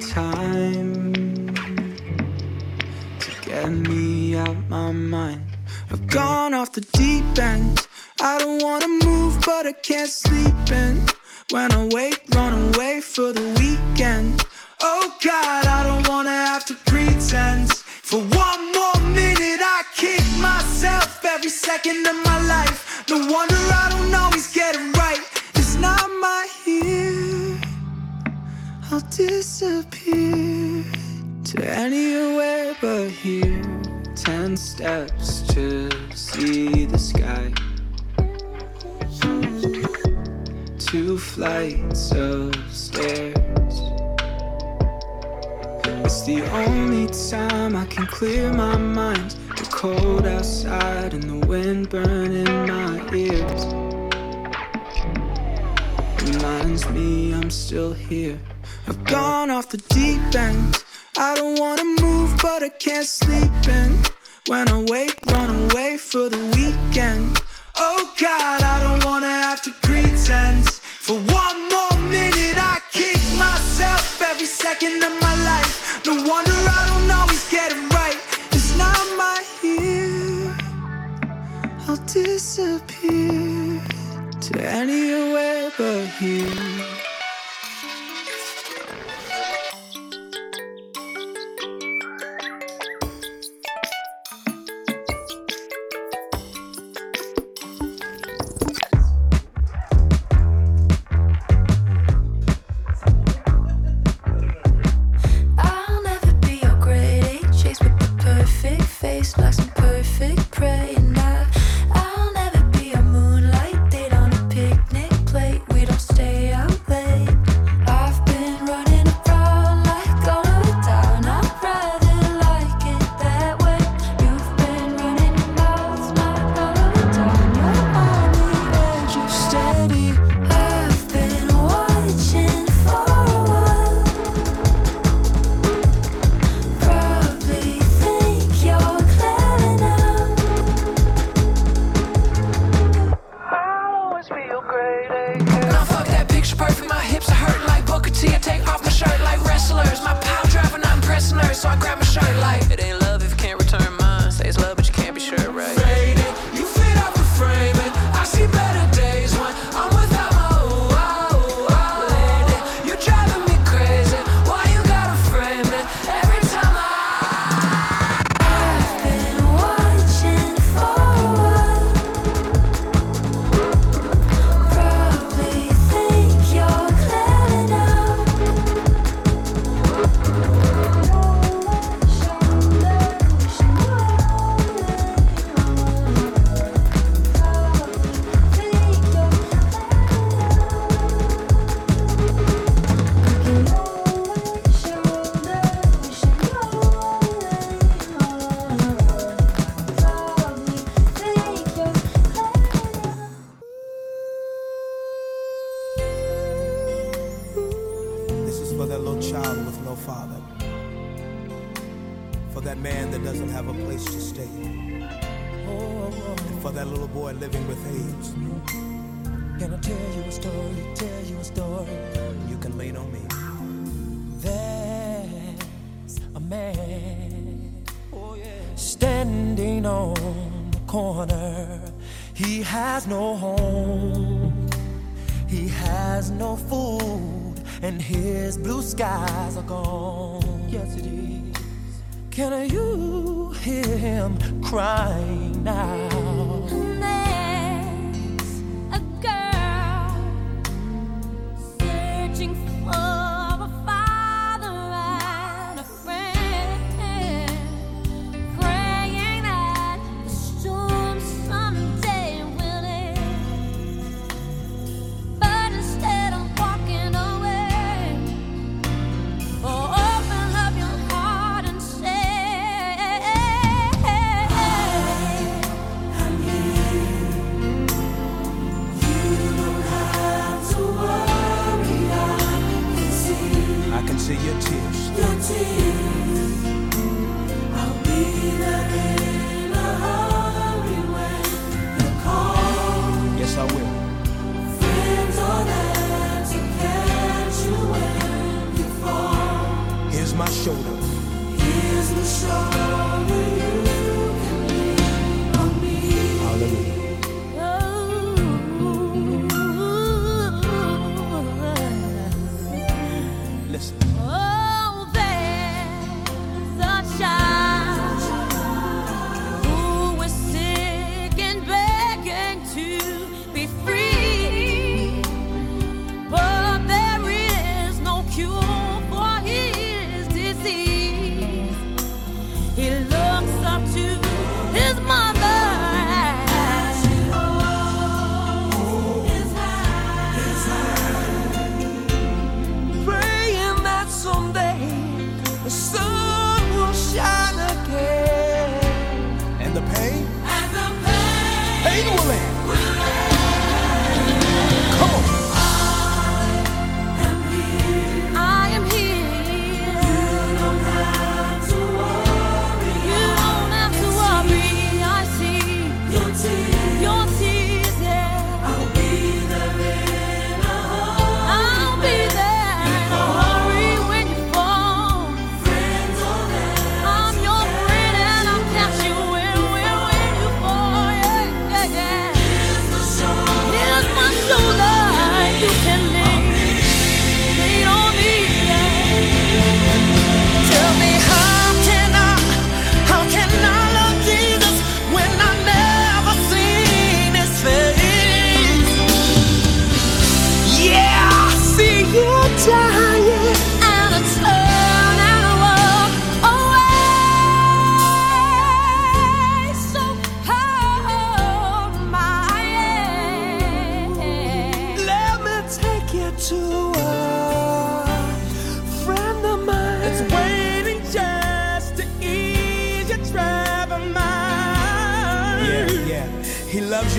time to get me out my mind. I've gone off the deep end. I don't wanna move, but I can't sleep in. When I wake, run away for the weekend. Oh God, I don't wanna have to pretend. For one more minute, I kick myself every second of my life. No wonder I don't always I'll disappear to anywhere but here. Ten steps to see the sky. Two flights of stairs. It's the only time I can clear my mind. The cold outside and the wind burning my ears. Reminds me I'm still here. I've gone off the deep end. I don't wanna move, but I can't sleep in. When I wake, run away for the weekend. Oh God, I don't wanna have to pretend. For one more minute, I kick myself every second of my life. No wonder I don't always get it right. It's not my here. I'll disappear to anywhere but here.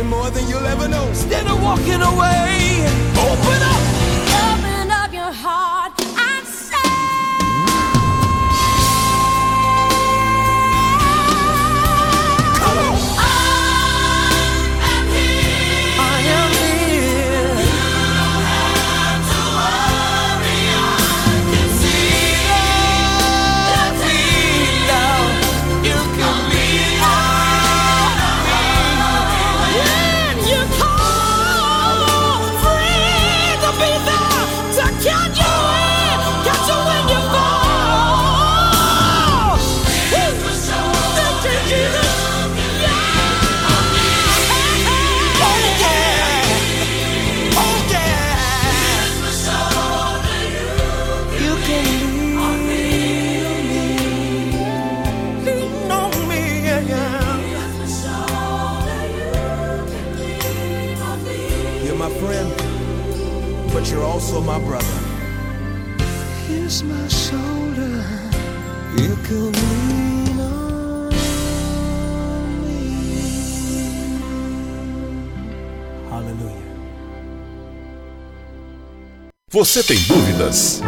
More than you'll ever know. Instead of walking away, also my brother. Here's my shoulder. You can lean on me. Hallelujah. Você tem dúvidas?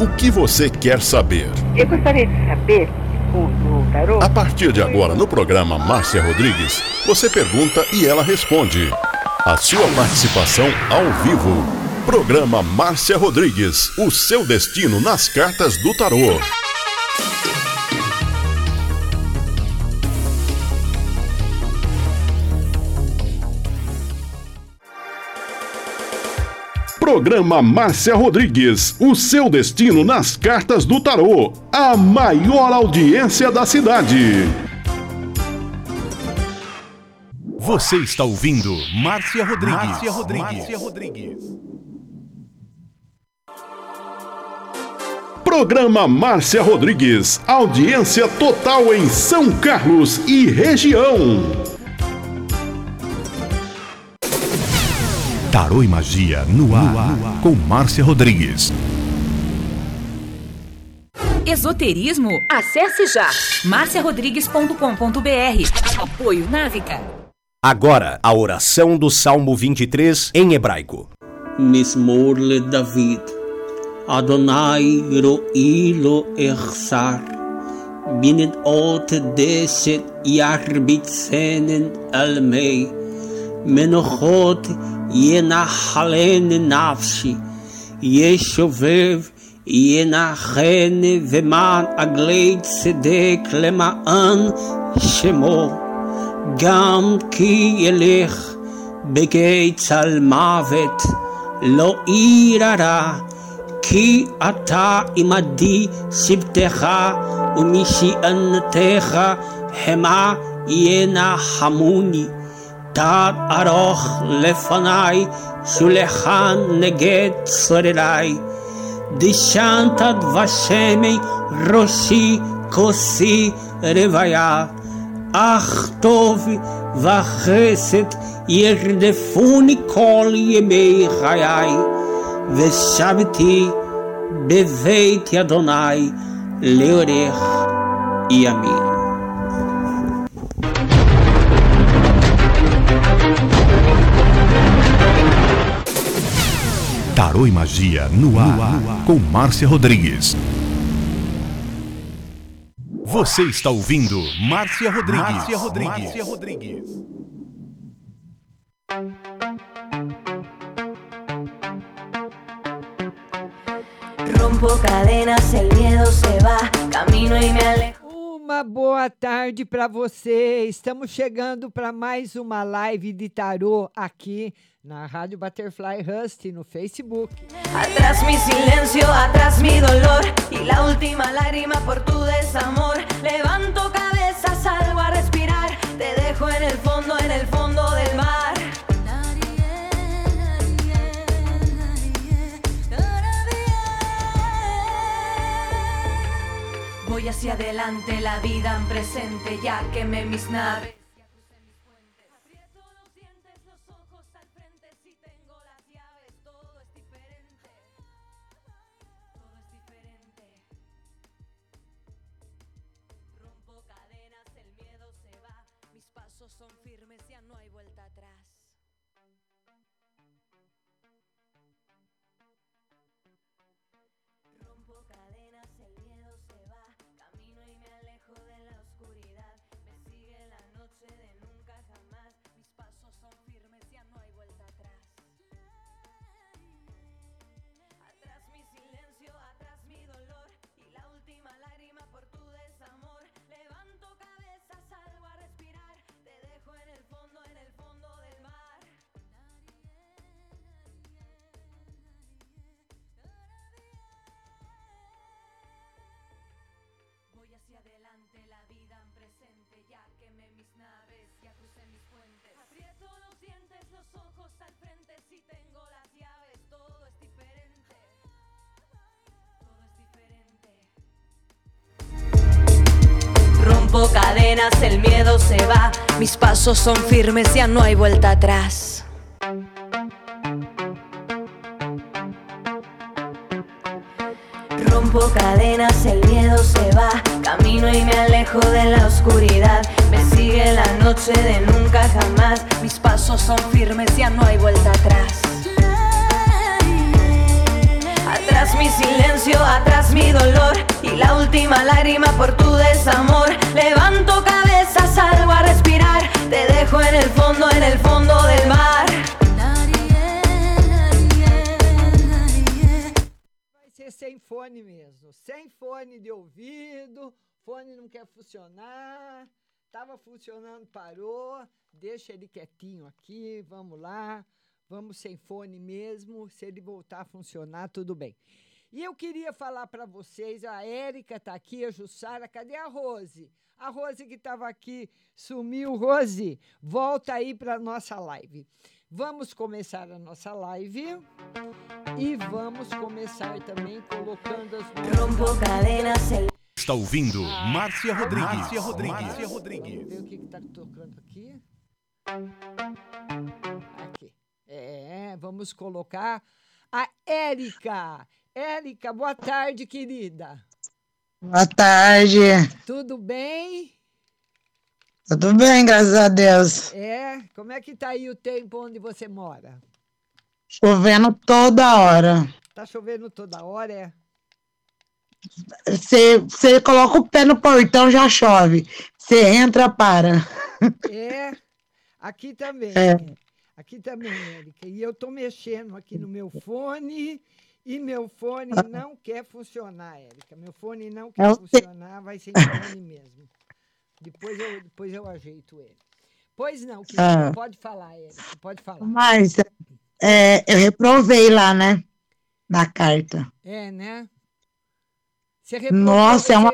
O que você quer saber? Eu gostaria de saber, o, o tarô, A partir de agora, no programa Márcia Rodrigues, você pergunta e ela responde. A sua participação ao vivo. Programa Márcia Rodrigues. O seu destino nas cartas do tarô. Programa Márcia Rodrigues. O seu destino nas cartas do tarô. A maior audiência da cidade. Você está ouvindo Márcia Rodrigues. Márcia Rodrigues. Márcia Rodrigues. Programa Márcia Rodrigues. Audiência total em São Carlos e região. Tarô e Magia no ar, no ar. com Márcia Rodrigues. Esoterismo? Acesse já marciarodrigues.com.br. Apoio Návica. Agora, a oração do Salmo 23 em hebraico. Mismor David אדוני רואי לו אחסר, בנדעות דשת ירביצנן על מי, מנוחות ינחלן נפשי, ישובב ינחן ומען עגלי צדק למען שמו, גם כי ילך בגיא צל מוות, לא ירא כי אתה עמדי שבטך ומשענתך המה ינחמוני. תד ארוך לפניי, שולחן נגד צורריי. דשנת דבשמי ראשי כוסי רוויה. אך טוב וחסד ירדפוני כל ימי חיי, ושבתי בבית אדוני לאורך ימים. Tarô e Magia no ar, no ar, com Márcia Rodrigues. Você está ouvindo Márcia Rodrigues. Márcia Rodrigues. Márcia Rodrigues. Uma boa tarde para você. Estamos chegando para mais uma live de tarô aqui na Rádio Butterfly Rust no Facebook. Atrás mi silencio, atrás mi dolor y la última lágrima por tu desamor. Levanto cabeza, salgo a respirar, te dejo en el fondo, en el fondo del mar. Voy hacia adelante, la vida en presente, ya quemé mis naves. Rompo cadenas, el miedo se va, mis pasos son firmes, ya no hay vuelta atrás. Rompo cadenas, el miedo se va, camino y me alejo de la oscuridad. Me sigue la noche de nunca jamás, mis pasos son firmes, ya no hay vuelta atrás. Atrás mi silencio, atrás mi dolor y la última lágrima por tu desamor. Levanto cabeza, salgo a respirar, te dejo en el fondo, en el fondo del mar. Vai ser sem fone mesmo, sem fone de ouvido, fone não quer funcionar, tava funcionando, parou, deixa ele quietinho aqui, vamos lá, vamos sem fone mesmo, se ele voltar a funcionar, tudo bem. E eu queria falar para vocês, a Érica tá aqui, a Jussara, cadê a Rose? A Rose que estava aqui sumiu, Rose, volta aí para nossa live. Vamos começar a nossa live e vamos começar também colocando as el Está ouvindo Márcia Rodrigues. Márcia Rodrigues. Márcia Rodrigues. Vamos ver o que está tocando aqui. Aqui. É, vamos colocar a Érica. Érica, boa tarde, querida. Boa tarde. Tudo bem? Tudo bem, graças a Deus. É, como é que tá aí o tempo onde você mora? Chovendo toda hora. Tá chovendo toda hora, é? Você, coloca o pé no portão, já chove. Você entra, para. É, aqui também. É. Aqui também, Érica. E eu tô mexendo aqui no meu fone E meu fone não quer funcionar, Érica. Meu fone não É quer funcionar, vai ser fone mesmo. Depois eu, depois eu ajeito ele. Pois não, querida, Ah. pode falar, Érica, pode falar. Mas é, eu reprovei lá, né? Na carta. É, né? Você reprovou, Nossa, é uma,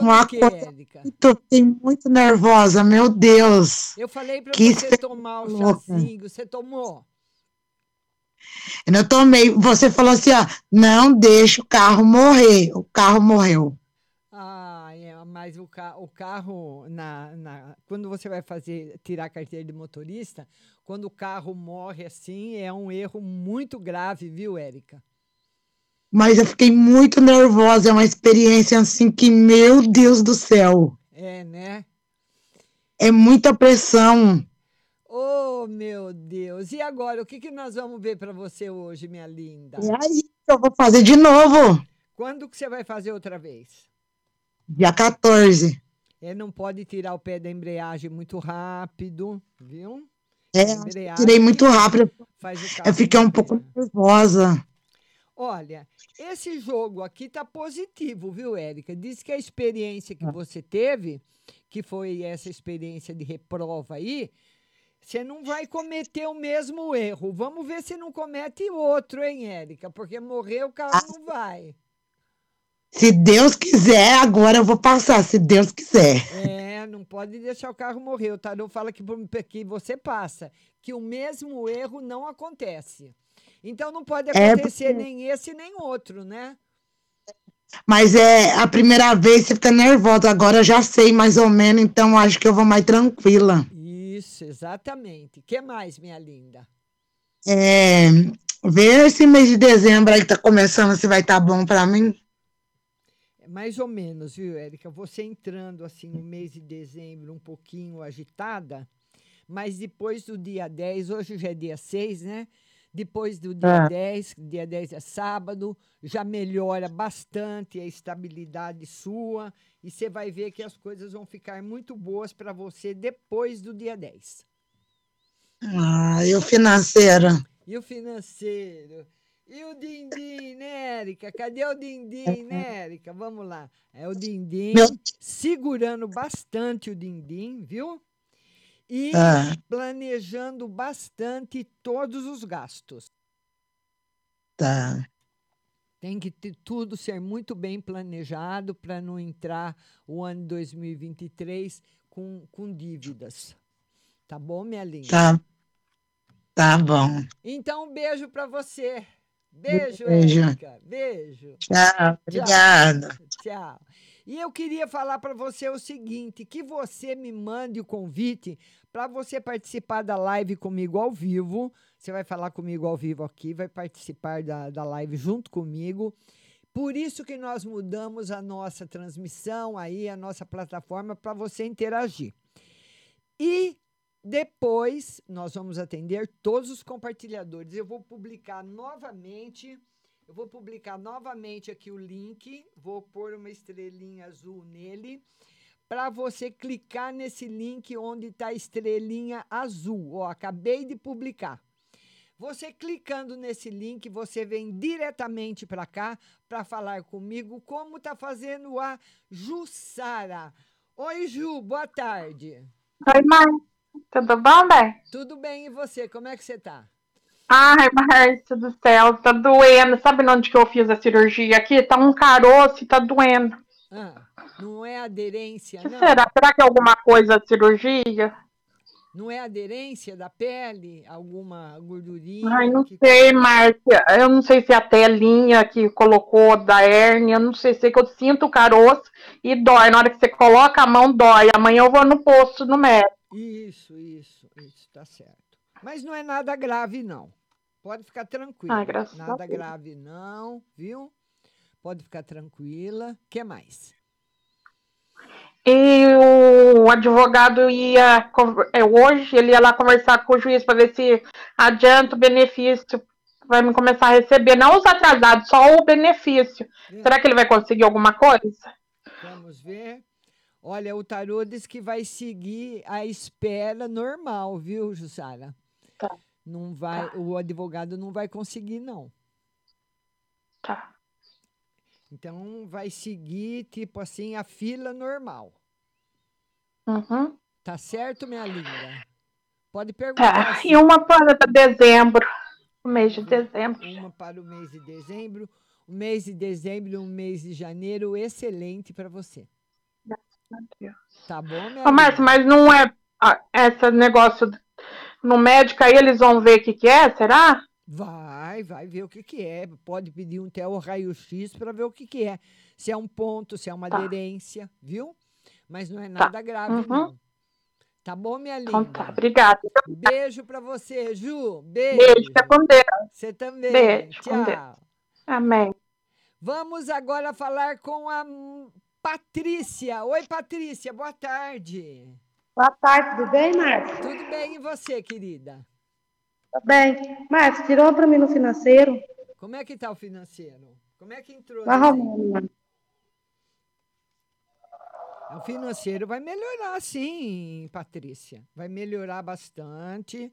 uma quê, coisa Érica? muito, muito nervosa, meu Deus. Eu falei pra Que você cê tomar o chazinho, você tomou? Eu não tomei. Você falou assim, ó, não deixa o carro morrer. O carro morreu. Ah, é, mas o, ca o carro, na, na, quando você vai fazer, tirar a carteira de motorista, quando o carro morre assim, é um erro muito grave, viu, Érica? Mas eu fiquei muito nervosa. É uma experiência assim que, meu Deus do céu, É, né? é muita pressão. Oh, meu Deus. E agora, o que, que nós vamos ver para você hoje, minha linda? E aí, eu vou fazer de novo, Quando que você vai fazer outra vez? dia 14. É, não pode tirar o pé da embreagem muito rápido, viu? É, tirei muito rápido. Eu fiquei um pouco nervosa. Olha, esse jogo aqui tá positivo, viu, Érica? Diz que a experiência que você teve, que foi essa experiência de reprova aí, você não vai cometer o mesmo erro. Vamos ver se não comete outro, hein, Érica? Porque morrer o carro não vai. Se Deus quiser, agora eu vou passar, se Deus quiser. É, não pode deixar o carro morrer. O Tarô fala que, que você passa, que o mesmo erro não acontece. Então não pode É, acontecer porque- nem esse nem outro, né? Mas é a primeira vez você fica nervosa. Agora já sei mais ou menos, então acho que eu vou mais tranquila. Isso, exatamente. O que mais, minha linda? É, ver esse mês de dezembro aí que tá começando se vai estar bom pra mim. É Mais ou menos, viu, Érica? Você entrando assim no mês de dezembro um pouquinho agitada, mas depois do dia 10, hoje já é dia 6, né? Depois do dia É. 10, dia 10 é sábado, já melhora bastante a estabilidade sua e você vai ver que as coisas vão ficar muito boas para você depois do dia 10. Ah, e o financeiro? E o financeiro? E o din-din, né, Érica? Cadê o din-din, né, Érica? Vamos lá. É o din-din Meu- segurando bastante o din-din, viu? E Ah. planejando bastante todos os gastos. Tá. Tem que ter tudo ser muito bem planejado para não entrar o ano 2023 com, com dívidas. Tá bom, minha linda? Tá. Tá bom. Então, um beijo para você. Beijo, Beijo. Érica. Beijo. Tchau, obrigada. Tchau. E eu queria falar para você o seguinte, que você me mande o convite para você participar da live comigo ao vivo. Você vai falar comigo ao vivo aqui, vai participar da, da live junto comigo. Por isso que nós mudamos a nossa transmissão aí, a nossa plataforma, para você interagir. E depois nós vamos atender todos os compartilhadores. Eu vou publicar novamente, eu vou publicar novamente aqui o link, vou pôr uma estrelinha azul nele, para você clicar nesse link onde está a estrelinha azul. Ó, acabei de publicar. Você clicando nesse link, você vem diretamente para cá para falar comigo como tá fazendo a Jussara. Oi, Ju, boa tarde. Oi, mãe. Tudo bom, Bé? Tudo bem, e você? Como é que você tá? Ai, Márcia do céu, tá doendo. Sabe onde que eu fiz a cirurgia aqui? Tá um caroço e tá doendo. Ah, não é aderência, que não? será? Será que é alguma coisa a cirurgia? Não é aderência da pele? Alguma gordurinha? Ai, não que- sei, Márcia. Eu não sei se é a telinha que colocou da hérnia. Eu não sei se é que eu sinto o caroço e dói. Na hora que você coloca a mão, dói. Amanhã eu vou no posto, no médico. Isso, isso, isso, tá certo. Mas não é nada grave, não. Pode ficar tranquila. Ai, graças a nada Deus. grave, não, viu? Pode ficar tranquila. O que mais? E o advogado ia, é, hoje, ele ia lá conversar com o juiz para ver se adianta o benefício, vai me começar a receber, não os atrasados, só o benefício. Será que ele vai conseguir alguma coisa? Vamos ver. Olha, o tarô diz que vai seguir a espera normal, viu, Jussara? Tá. Não vai, o advogado não vai conseguir, não. Tá. Então vai seguir, tipo assim, a fila normal. Uhum. Tá certo, minha linda? Pode perguntar. Tá. se- E uma para dezembro. O mês de dezembro. Uma para o mês de dezembro. O mês de dezembro e o mês de janeiro, excelente para você. Tá bom, minha Ô, Márcio, linda? mas não é ah, esse negócio no médico aí eles vão ver o que, que é, será? Vai, vai ver o que, que é. Pode pedir um TEL raio-x para ver o que, que é. Se é um ponto, se é uma Tá. aderência, viu? Mas não é nada grave, Uhum. não. Tá bom, minha linda? Então tá, obrigada. Beijo pra você, Ju. Beijo. Beijo, fica com Deus. Você também. Beijo, com Tchau. Deus. Amém. Vamos agora falar com a Patrícia. Oi, Patrícia, boa tarde. Boa tarde, tudo bem, Márcio? Tudo bem e você, querida? Tudo bem. Márcio, tirou para mim no financeiro. Como é que tá o financeiro? Como é que entrou? Arrumando, mano. O financeiro vai melhorar, sim, Patrícia. Vai melhorar bastante.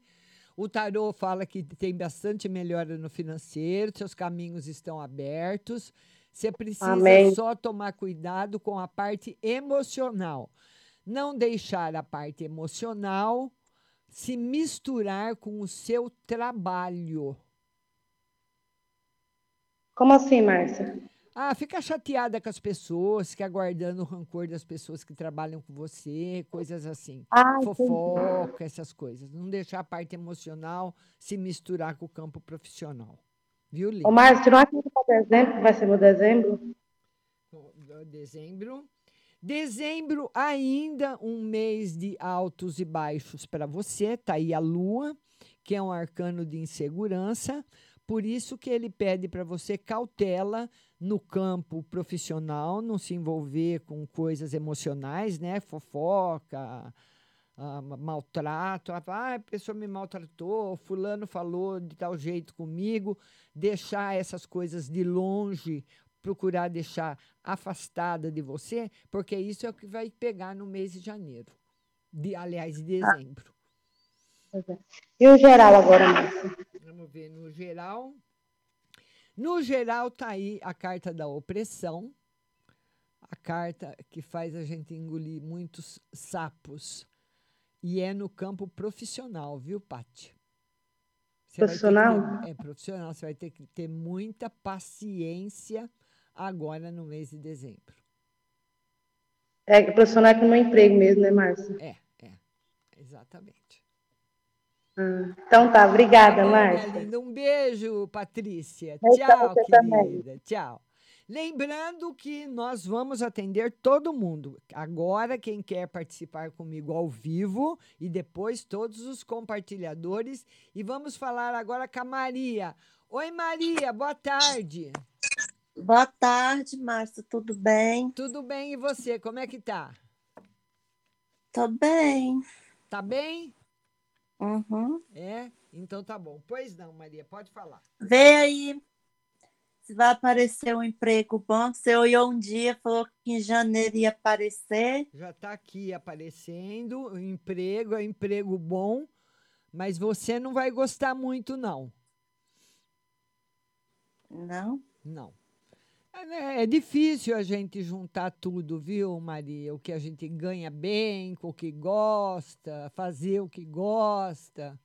O tarô fala que tem bastante melhora no financeiro, seus caminhos estão abertos. Você precisa Amém. só tomar cuidado com a parte emocional. Não deixar a parte emocional se misturar com o seu trabalho. Como assim, Márcia? Ah, fica chateada com as pessoas, fica guardando o rancor das pessoas que trabalham com você, coisas assim. Ah, entendi. Fofoca, essas coisas. Não deixar a parte emocional se misturar com o campo profissional. Viu, Lívia? Ô, Márcio, para dezembro, que vai ser meu dezembro. Dezembro. Dezembro, ainda um mês de altos e baixos para você. Tá aí a lua, que é um arcano de insegurança. Por isso que ele pede para você cautela no campo profissional, não se envolver com coisas emocionais, né? Fofoca, ah, ma- maltrato. Ah, a pessoa me maltratou, fulano falou de tal jeito comigo. Deixar essas coisas de longe, procurar deixar afastada de você, porque isso é o que vai pegar no mês de janeiro. De, aliás, de dezembro. E o geral agora? Vamos ver no geral. No geral, tá aí a carta da opressão, a carta que faz a gente engolir muitos sapos. E é no campo profissional, viu, Paty? Você vai ter Profissional? é profissional. Você vai ter que ter muita paciência agora no mês de dezembro. É que profissional é com meu emprego mesmo, né, Márcio? É, é. Exatamente. Ah, então tá, obrigada, Tá Márcia. Um beijo, Patrícia. Pra Tchau, você também. querida. Tchau. Lembrando que nós vamos atender todo mundo. Agora, quem quer participar comigo ao vivo e depois todos os compartilhadores. E vamos falar agora com a Maria. Oi, Maria, boa tarde. Boa tarde, Márcia, tudo bem? Tudo bem, e você? Como é que tá? Tô bem. Tá bem? Uhum. É? Então tá bom. Pois não, Maria, pode falar. Vê aí se vai aparecer um emprego bom. Você olhou um dia, falou que em janeiro ia aparecer. Já está aqui aparecendo, o emprego é emprego bom, mas você não vai gostar muito, não. Não? Não. É, né, é difícil a gente juntar tudo, viu, Maria? O que a gente ganha bem, com o que gosta, fazer o que gosta.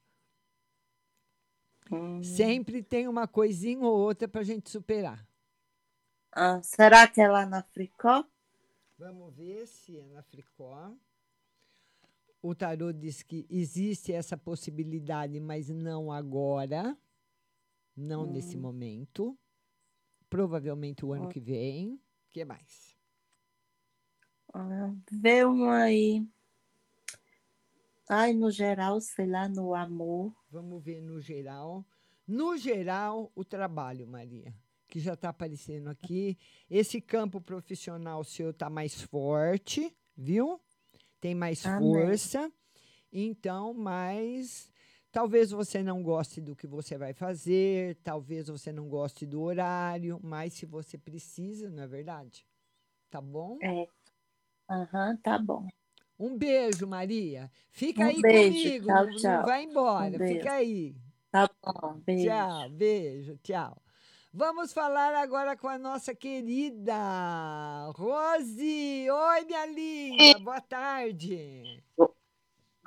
Sempre tem uma coisinha ou outra para a gente superar. Ah, será que é lá na Fricó? Vamos ver se é na Fricó. O tarô diz que existe essa possibilidade, mas não agora, não nesse Hum. momento. Provavelmente o ano que vem. O que mais? Ah, vê um aí. Ai, no geral, sei lá, no amor. Vamos ver no geral. No geral, o trabalho, Maria, que já está aparecendo aqui. Esse campo profissional seu está mais forte, viu? Tem mais Amém. força. Então, mas talvez você não goste do que você vai fazer, talvez você não goste do horário, mas se você precisa, não é verdade? Tá bom? É. Aham, tá bom. Um beijo, Maria. Fica Um aí beijo, comigo, tchau, não, não tchau. vai embora, Um fica aí. Tá bom, beijo. Tchau, beijo, tchau. Vamos falar agora com a nossa querida Rose. Oi, minha linda. Boa tarde.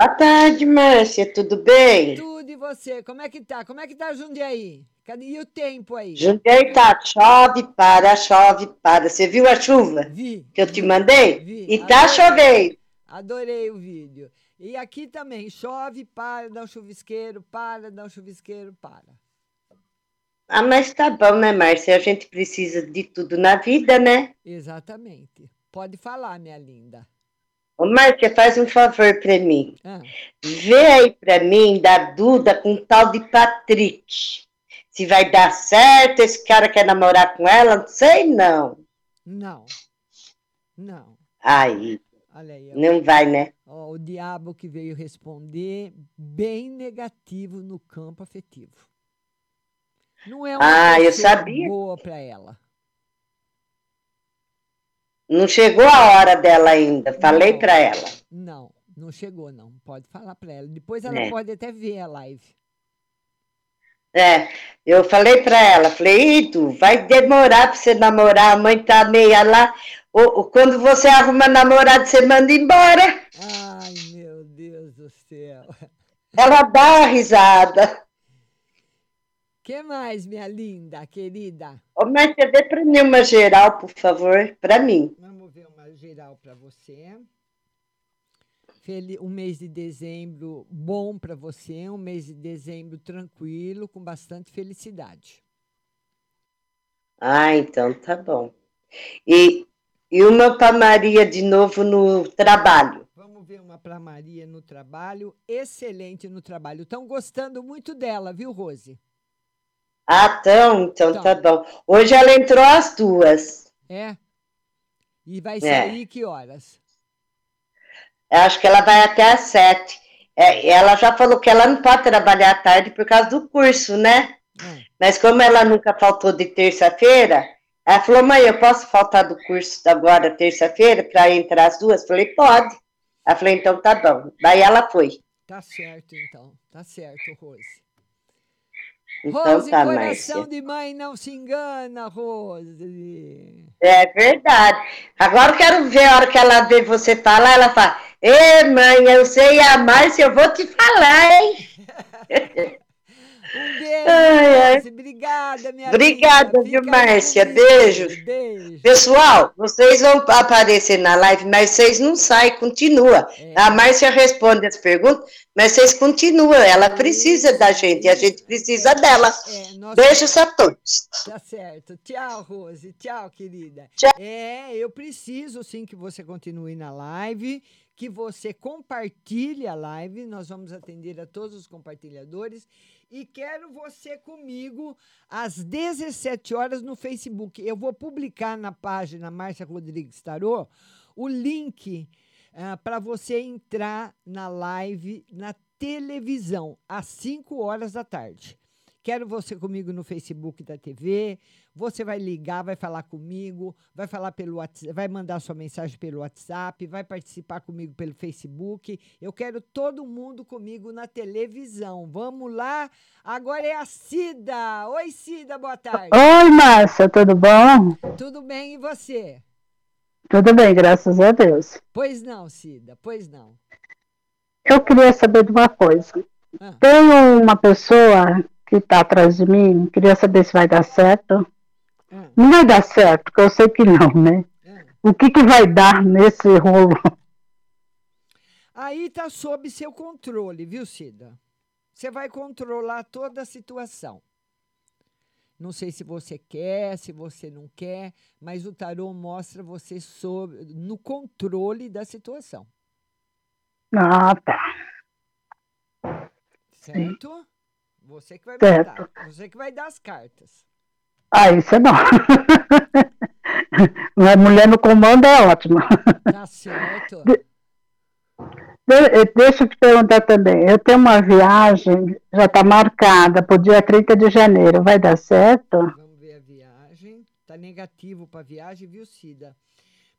Boa tarde, Márcia, tudo bem? Tudo e você? Como é que tá? Como é que tá Jundiaí? Cadê e o tempo aí? Jundiaí tá, chove, para, chove, para. Você viu a chuva Vi. que eu te mandei? Vi. E tá chovendo. Adorei o vídeo. E aqui também, chove, para, dá um chuvisqueiro, para, dá um chuvisqueiro, para. Ah, mas tá bom, né, Márcia? A gente precisa de tudo na vida, né? Exatamente. Pode falar, minha linda. Ô, Márcia, faz um favor pra mim. Ah, Vê aí pra mim da Duda com o tal de Patrick. Se vai dar certo, esse cara quer namorar com ela, não sei não. não. Não. Aí, aí. não vai, né? Ó, o diabo que veio responder bem negativo no campo afetivo. Não é uma Ah, eu sabia. boa para ela. Não chegou a hora dela ainda. Falei pra ela. Não, não chegou não. Pode falar para ela. Depois ela É. pode até ver a live. É, eu falei pra ela, falei, Ih, Tu, vai demorar pra você namorar, a mãe tá meia lá. O- o- quando você arruma namorado, você manda embora. Ai, meu Deus do céu. Ela dá uma risada. Que mais, minha linda, querida? Ô, Márcia, dê pra mim uma geral, por favor, pra mim. Vamos ver uma geral para você. Um mês de dezembro bom para você, um mês de dezembro tranquilo, com bastante felicidade. Ah, então tá bom. E, e uma pra Maria de novo no trabalho. Vamos ver uma para Maria no trabalho, excelente no trabalho. Estão gostando muito dela, viu, Rose? Ah, então, então Então. tá bom. Hoje ela entrou às duas. É? E vai É. sair que horas? Acho que ela vai até às sete. É, ela já falou que ela não pode trabalhar à tarde por causa do curso, né? Hum. Mas como ela nunca faltou de terça-feira, ela falou, mãe, eu posso faltar do curso agora, terça-feira, para entrar às duas? Falei, pode. Ela falou, então tá bom. Daí ela foi. Tá certo, então. Tá certo, Rose. Então Rose, tá, coração Márcia. de mãe não se engana, Rose. É verdade. Agora eu quero ver a hora que ela vê você falar, ela fala, Ê, mãe, eu sei a Márcia, eu vou te falar, hein? Um beijo, Ai, ai. Obrigada, minha Obrigada, viu, Márcia? Beijos. Beijo. Pessoal, vocês vão aparecer na live, mas vocês não saem, continua. É. A Márcia responde as perguntas, mas vocês continuam. Ela precisa da gente, a gente precisa dela. É, nós- Beijos a todos. Tá certo. Tchau, Rose. Tchau, querida. Tchau. É, eu preciso sim que você continue na live, que você compartilhe a live. Nós vamos atender a todos os compartilhadores. E quero você comigo às 17 horas no Facebook. Eu vou publicar na página Márcia Rodrigues Tarô o link para você entrar na live na televisão às 5 horas da tarde. Quero você comigo no Facebook da TV. Você vai ligar, vai falar comigo, vai falar pelo WhatsApp, vai mandar sua mensagem pelo WhatsApp, vai participar comigo pelo Facebook. Eu quero todo mundo comigo na televisão. Vamos lá. Agora é a Cida. Oi, Cida, boa tarde. Oi, Márcia, tudo bom? Tudo bem e você? Tudo bem, graças a Deus. Pois não, Cida, pois não. Eu queria saber de uma coisa. Ah. Tem uma pessoa que está atrás de mim, queria saber se vai dar certo. Ah. Não vai dar certo, porque eu sei que não, né? O que, que vai dar nesse rolo? Aí está sob seu controle, viu, Cida? Você vai controlar toda a situação. Não sei se você quer, se você não quer, mas o tarô mostra você sob, no controle da situação, Ah, tá. certo? Você que vai Certo. mandar, você que vai dar as cartas. Ah, isso é bom. Uma mulher no comando é ótima. Tá certo? De- eh, Deixa eu te perguntar também. Eu tenho uma viagem, já está marcada para o dia 30 de janeiro. Vai dar certo? Vamos ver a viagem. Tá negativo para a viagem, viu, Cida?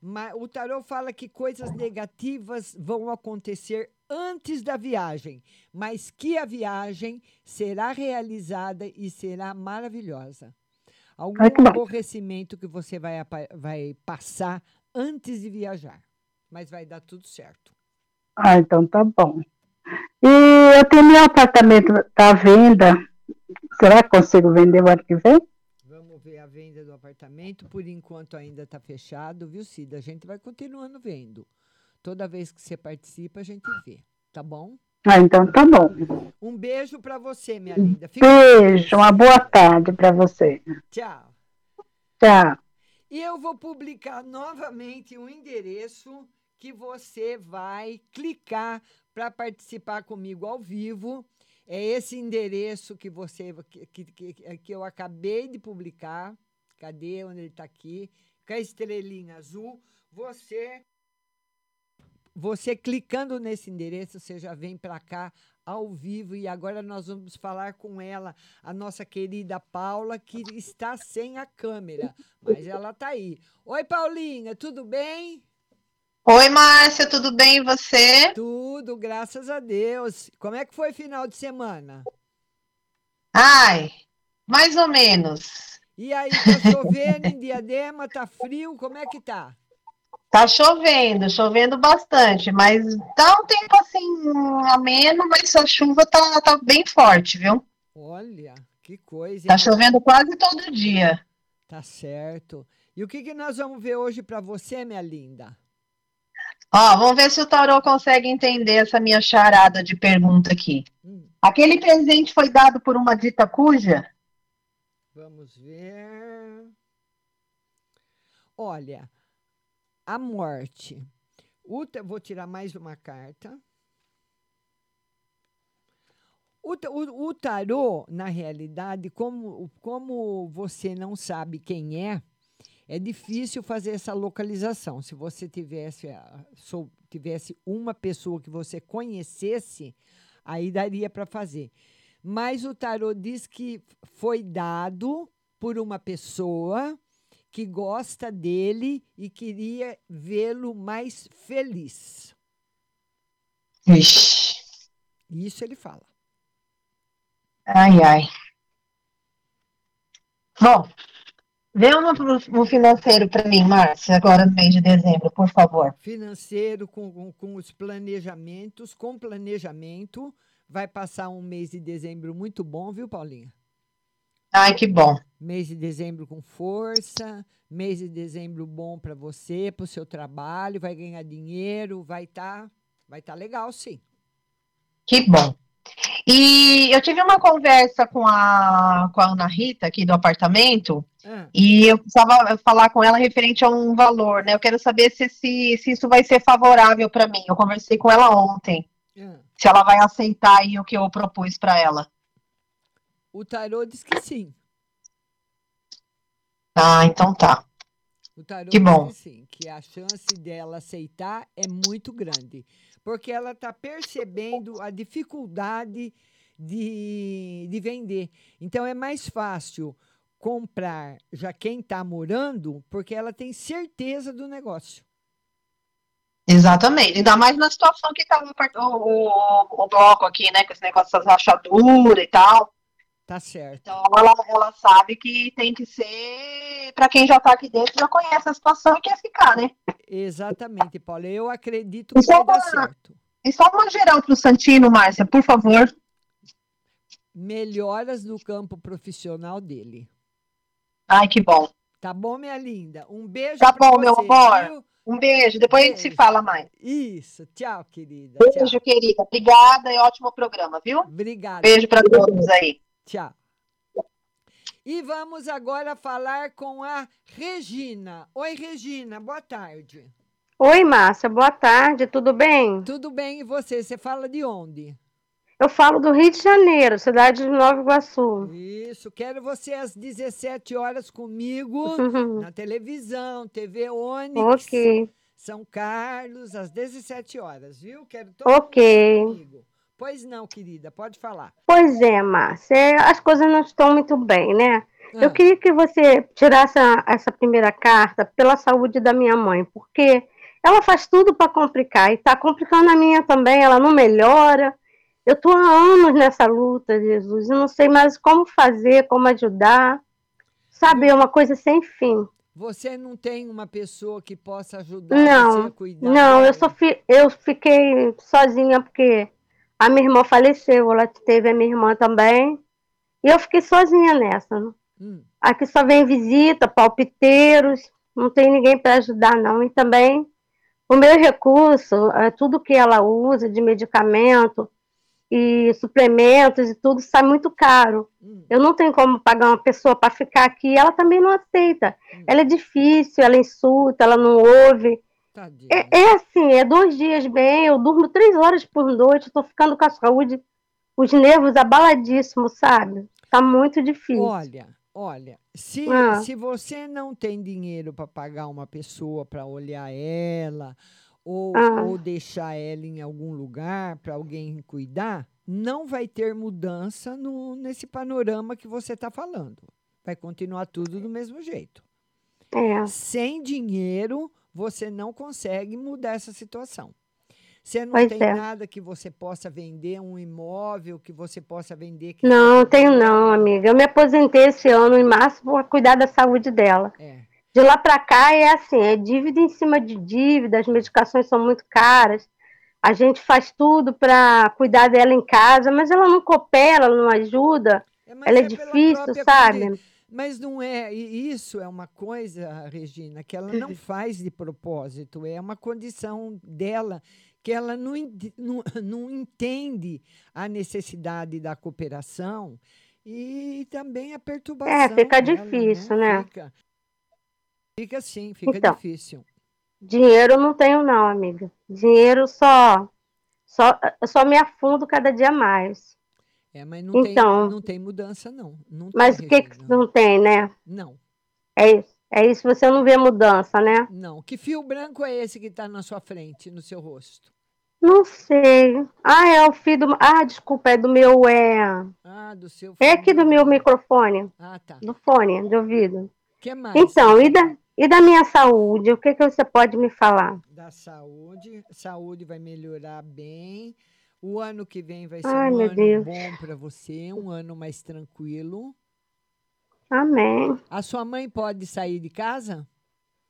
Mas o tarô fala que coisas negativas vão acontecer antes da viagem, mas que a viagem será realizada e será maravilhosa. algum Ai, que aborrecimento que você vai, vai passar antes de viajar. Mas vai dar tudo certo. Ah, então tá bom. E eu tenho meu apartamento à venda. Será que consigo vender o ano que vem? Venda do apartamento. Por enquanto ainda está fechado, viu, Cida? A gente vai continuando vendo. Toda vez que você participa, a gente vê. Tá bom? Ah, então tá bom. Um beijo para você, minha linda. Fica. Beijo, uma boa tarde para você. Tchau. Tchau. E eu vou publicar novamente o endereço que você vai clicar para participar comigo ao vivo. É esse endereço que você que, que, que- que eu acabei de publicar. Cadê onde ele está aqui? Com a estrelinha azul. Você você clicando nesse endereço, você já vem para cá ao vivo e agora nós vamos falar com ela, a nossa querida Paula, que está sem a câmera, mas ela tá aí. Oi, Paulinha, tudo bem? Oi, Márcia, tudo bem e você? Tudo, graças a Deus. Como é que foi o final de semana? Ai, mais ou menos. E aí, tá chovendo em Diadema, tá frio, como é que tá? Tá chovendo, chovendo bastante, mas tá um tempo assim ameno, mas a chuva tá, tá bem forte, viu? Olha, que coisa. Tá chovendo quase todo dia. Tá certo. E o que, que nós vamos ver hoje para você, minha linda? Ó, vamos ver se o Tarô consegue entender essa minha charada de pergunta aqui. Aquele presente foi dado por uma dita cuja? Vamos ver. Olha, a morte. O vou tirar mais uma carta. O, o, o tarô, na realidade, como, como você não sabe quem é, é difícil fazer essa localização. Se você tivesse, ah, sou- tivesse uma pessoa que você conhecesse, aí daria para fazer. Mas o tarô diz que foi dado por uma pessoa que gosta dele e queria vê-lo mais feliz. Ixi. Isso ele fala. Ai, ai. Bom, vê um no, no financeiro para mim, Márcia, agora no mês de dezembro, por favor. Financeiro com, com, os planejamentos, com planejamento, vai passar um mês de dezembro muito bom, viu, Paulinha? Ai, que bom. Mês de dezembro com força, mês de dezembro bom para você, para o seu trabalho, vai ganhar dinheiro, vai estar vai tá legal, sim. Que bom. E eu tive uma conversa com a, com a Ana Rita aqui do apartamento Ah, e eu precisava falar com ela referente a um valor, né? Eu quero saber se, se, se isso vai ser favorável para mim. Eu conversei com ela ontem, ah. se ela vai aceitar aí o que eu propus para ela. O tarô diz que sim. Ah, então tá. O tarô Que diz bom. que sim, que a chance dela aceitar é muito grande, porque ela está percebendo a dificuldade de, de vender. Então é mais fácil comprar já quem está morando, porque ela tem certeza do negócio. Exatamente. Ainda mais na situação que tá o, o, o, bloco aqui, né? Com esse negócio das rachaduras e tal. Tá certo. Então ela, ela sabe que tem que ser para quem já tá aqui dentro, já conhece a situação e quer ficar, né? Exatamente, Paula. Eu acredito que vai dar certo. e só uma geral pro Santino, Márcia, por favor. Melhoras no campo profissional dele. Ai, que bom. Tá bom, minha linda? Um beijo Tá bom, meu você, amor. viu? Um beijo. Depois a gente se Beijo. fala mais. Isso. Tchau, querida. Beijo, querida. Obrigada e ótimo programa, viu? Obrigada. Beijo para todos aí. Tchau. E vamos agora falar com a Regina. Oi, Regina, boa tarde. Oi, Márcia, boa tarde, tudo bem? Tudo bem, e você? Você fala de onde? Eu falo do Rio de Janeiro, cidade de Nova Iguaçu. Isso, quero você às 17 horas comigo na televisão, TV Onix, Ok. São Carlos, às 17 horas, viu? Quero todo Ok. mundo comigo. Pois não, querida, pode falar. Pois é, Márcia, é, as coisas não estão muito bem, né? Ah. Eu queria que você tirasse a- essa primeira carta pela saúde da minha mãe, porque ela faz tudo para complicar e está complicando a minha também, ela não melhora. Eu estou há anos nessa luta, Jesus, e não sei mais como fazer, como ajudar. sabe? É uma coisa sem fim. Você não tem uma pessoa que possa ajudar você a Não, cuidar? não, eu só fi, eu fiquei sozinha porque a minha irmã faleceu, ela teve a minha irmã também, e eu fiquei sozinha nessa. né? Hum. Aqui só vem visita, palpiteiros, não tem ninguém para ajudar não. E também o meu recurso, é, tudo que ela usa de medicamento e suplementos e tudo sai muito caro. Eu não tenho como pagar uma pessoa para ficar aqui, ela também não aceita. Ela é difícil, ela insulta, ela não ouve. É, é assim, é dois dias bem, eu durmo três horas por noite, estou ficando com a saúde, os nervos abaladíssimos, sabe? Tá muito difícil. Olha, olha, se, Ah. se você não tem dinheiro para pagar uma pessoa para olhar ela, ou, Ah. ou deixar ela em algum lugar para alguém cuidar, não vai ter mudança no, nesse panorama que você está falando. Vai continuar tudo do mesmo jeito. É. Sem dinheiro, você não consegue mudar essa situação. Você não Pois tem é. nada que você possa vender, um imóvel que você possa vender. Não, tenho não, amiga. Eu me aposentei esse ano, em março, para cuidar da saúde dela. É. De lá para cá é assim, é dívida em cima de dívida, as medicações são muito caras. A gente faz tudo para cuidar dela em casa, mas ela não coopera, ela não ajuda. ela é, difícil, própria sabe? condi- Mas não é, e isso é uma coisa, Regina, que ela não faz de propósito, é uma condição dela que ela não, não, não entende a necessidade da cooperação e também a perturbação. É, fica dela, difícil, né? Fica, fica assim, fica Então. difícil. Dinheiro não tenho não, amiga. Dinheiro só, só, só me afundo cada dia mais. É, mas não, Então. tem, não tem mudança, não. não Mas o que que não tem, né? Não, É isso, é isso, você não vê mudança, né? não. Que fio branco é esse que está na sua frente, no seu rosto? Não sei. Ah, é o fio do. Ah, desculpa, é do meu. É, Ah, do seu é aqui do meu microfone. Ah, tá. Do fone, de ouvido. que mais? Então, e da, e da minha saúde? O que, que você pode me falar? da saúde. Saúde vai melhorar bem. O ano que vem vai ser Ai, um ano Deus. bom para você, um ano mais tranquilo. Amém. A sua mãe pode sair de casa?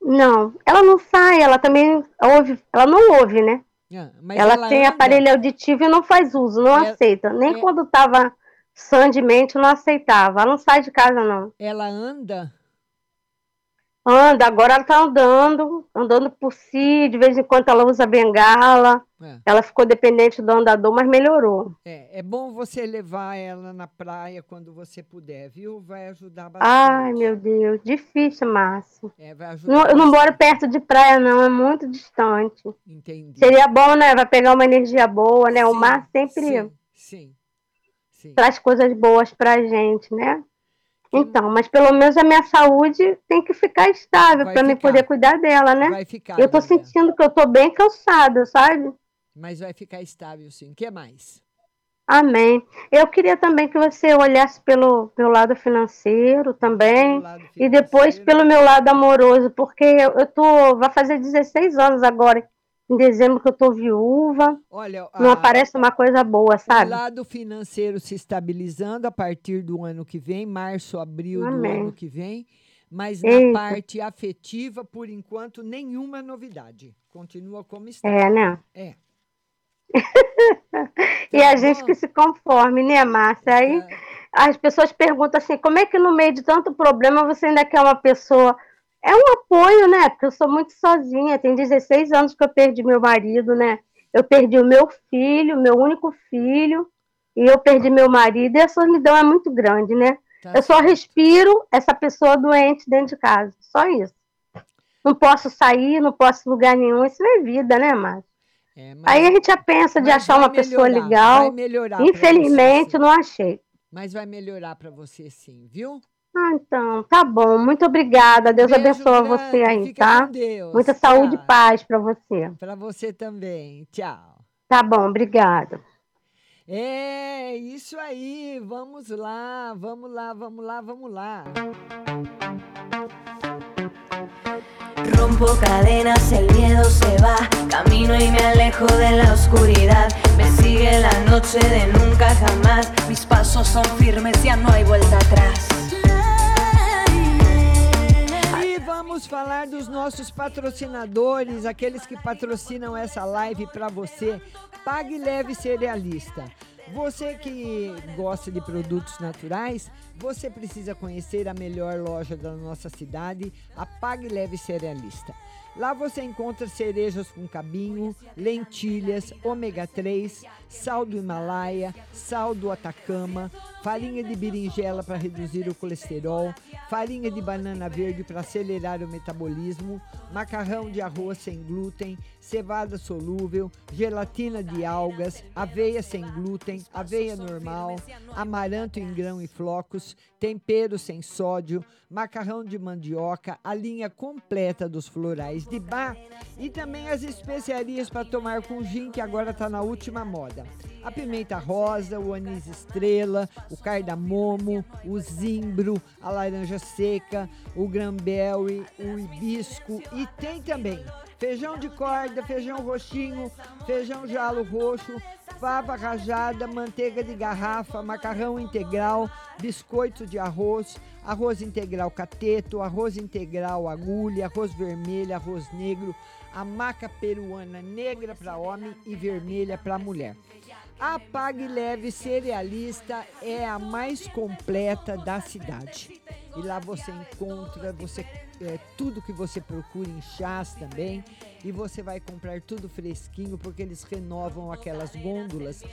Não, ela não sai, ela também ouve, ela não ouve, né? Ah, ela, ela tem anda? aparelho auditivo e não faz uso, não Ela- aceita. Nem é- quando estava sã de mente, não aceitava. Ela não sai de casa, não. Ela anda? Anda, agora ela tá andando, andando por si, de vez em quando ela usa bengala. É. Ela ficou dependente do andador, mas melhorou. É, é bom você levar ela na praia quando você puder, viu? Vai ajudar bastante. Ai, meu Deus, difícil, Márcio. É, vai ajudar Não, eu não moro perto de praia, não, é muito distante. Entendi. Seria bom, né? Vai pegar uma energia boa, né? O mar sempre Sim, sim. sim. traz coisas boas pra gente, né? Então, mas pelo menos a minha saúde tem que ficar estável para mim poder cuidar dela, né? Vai ficar, Eu tô Lívia. sentindo que eu tô bem cansada, sabe? Mas vai ficar estável, sim. O que mais? Amém. Eu queria também que você olhasse pelo meu lado financeiro também e depois pelo meu lado amoroso, porque eu, eu tô, vai fazer 16 anos agora, em dezembro que eu tô viúva. Olha, Não a- aparece uma coisa boa, O sabe? lado financeiro se estabilizando a partir do ano que vem, março, abril do Amém. ano que vem. Mas Eita. na parte afetiva, por enquanto, nenhuma novidade. Continua como está. É, né? É. E a gente que se conforme, né, Márcia? Aí as pessoas perguntam assim, como é que no meio de tanto problema você ainda quer uma pessoa? É um apoio, né? Porque eu sou muito sozinha, tem 16 anos que eu perdi meu marido, né? Eu perdi o meu filho, meu único filho, e eu perdi meu marido, e a solidão é muito grande, né? Tá eu só respiro essa pessoa doente dentro de casa, só isso. Não posso sair, não posso lugar nenhum, isso não é vida, né, Márcia? Aí a gente já pensa de mas achar uma pessoa melhorar, legal. vai melhorar pra Infelizmente, não achei. Mas vai melhorar para você sim, viu? Ah, então, tá bom. Muito obrigada. Deus Beijo abençoe grande, você aí, fica tá? com Deus. Muita saúde e Tchau. paz pra você. Para você também. Tchau. Tá bom, obrigada. É, isso aí. Vamos lá, vamos lá, vamos lá, vamos lá. Rompo cadenas, el miedo se va. Camino y me alejo de la oscuridad. Me sigue la noche de nunca jamás. Mis pasos son firmes, ya no hay vuelta atrás. Vamos falar dos nossos patrocinadores, aqueles que patrocinam essa live para você. Pague Leve Cerealista. Você que gosta de produtos naturais, você precisa conhecer a melhor loja da nossa cidade, a Pague Leve Cerealista. Lá você encontra cerejas com cabinho, lentilhas, ômega 3, sal do Himalaia, sal do Atacama, farinha de berinjela para reduzir o colesterol, farinha de banana verde para acelerar o metabolismo, macarrão de arroz sem glúten, cevada solúvel, gelatina de algas, aveia sem glúten, aveia normal, amaranto em grão e flocos, tempero sem sódio, macarrão de mandioca, a linha completa dos florais de bar e também as especiarias para tomar com gin, que agora está na última moda. A pimenta rosa, o anis estrela, o cardamomo, o zimbro, a laranja seca, o granberry, o hibisco e tem também feijão de corda, feijão roxinho, feijão jalo roxo, fava rajada, manteiga de garrafa, macarrão integral, biscoito de arroz, arroz integral cateto, arroz integral agulha, arroz vermelho, arroz negro, a maca peruana negra para homem e vermelha para mulher. A Pague Leve Cerealista é a mais completa da cidade. E lá você encontra você é, tudo que você procura em chás também. E você vai comprar tudo fresquinho, porque eles renovam aquelas gôndolas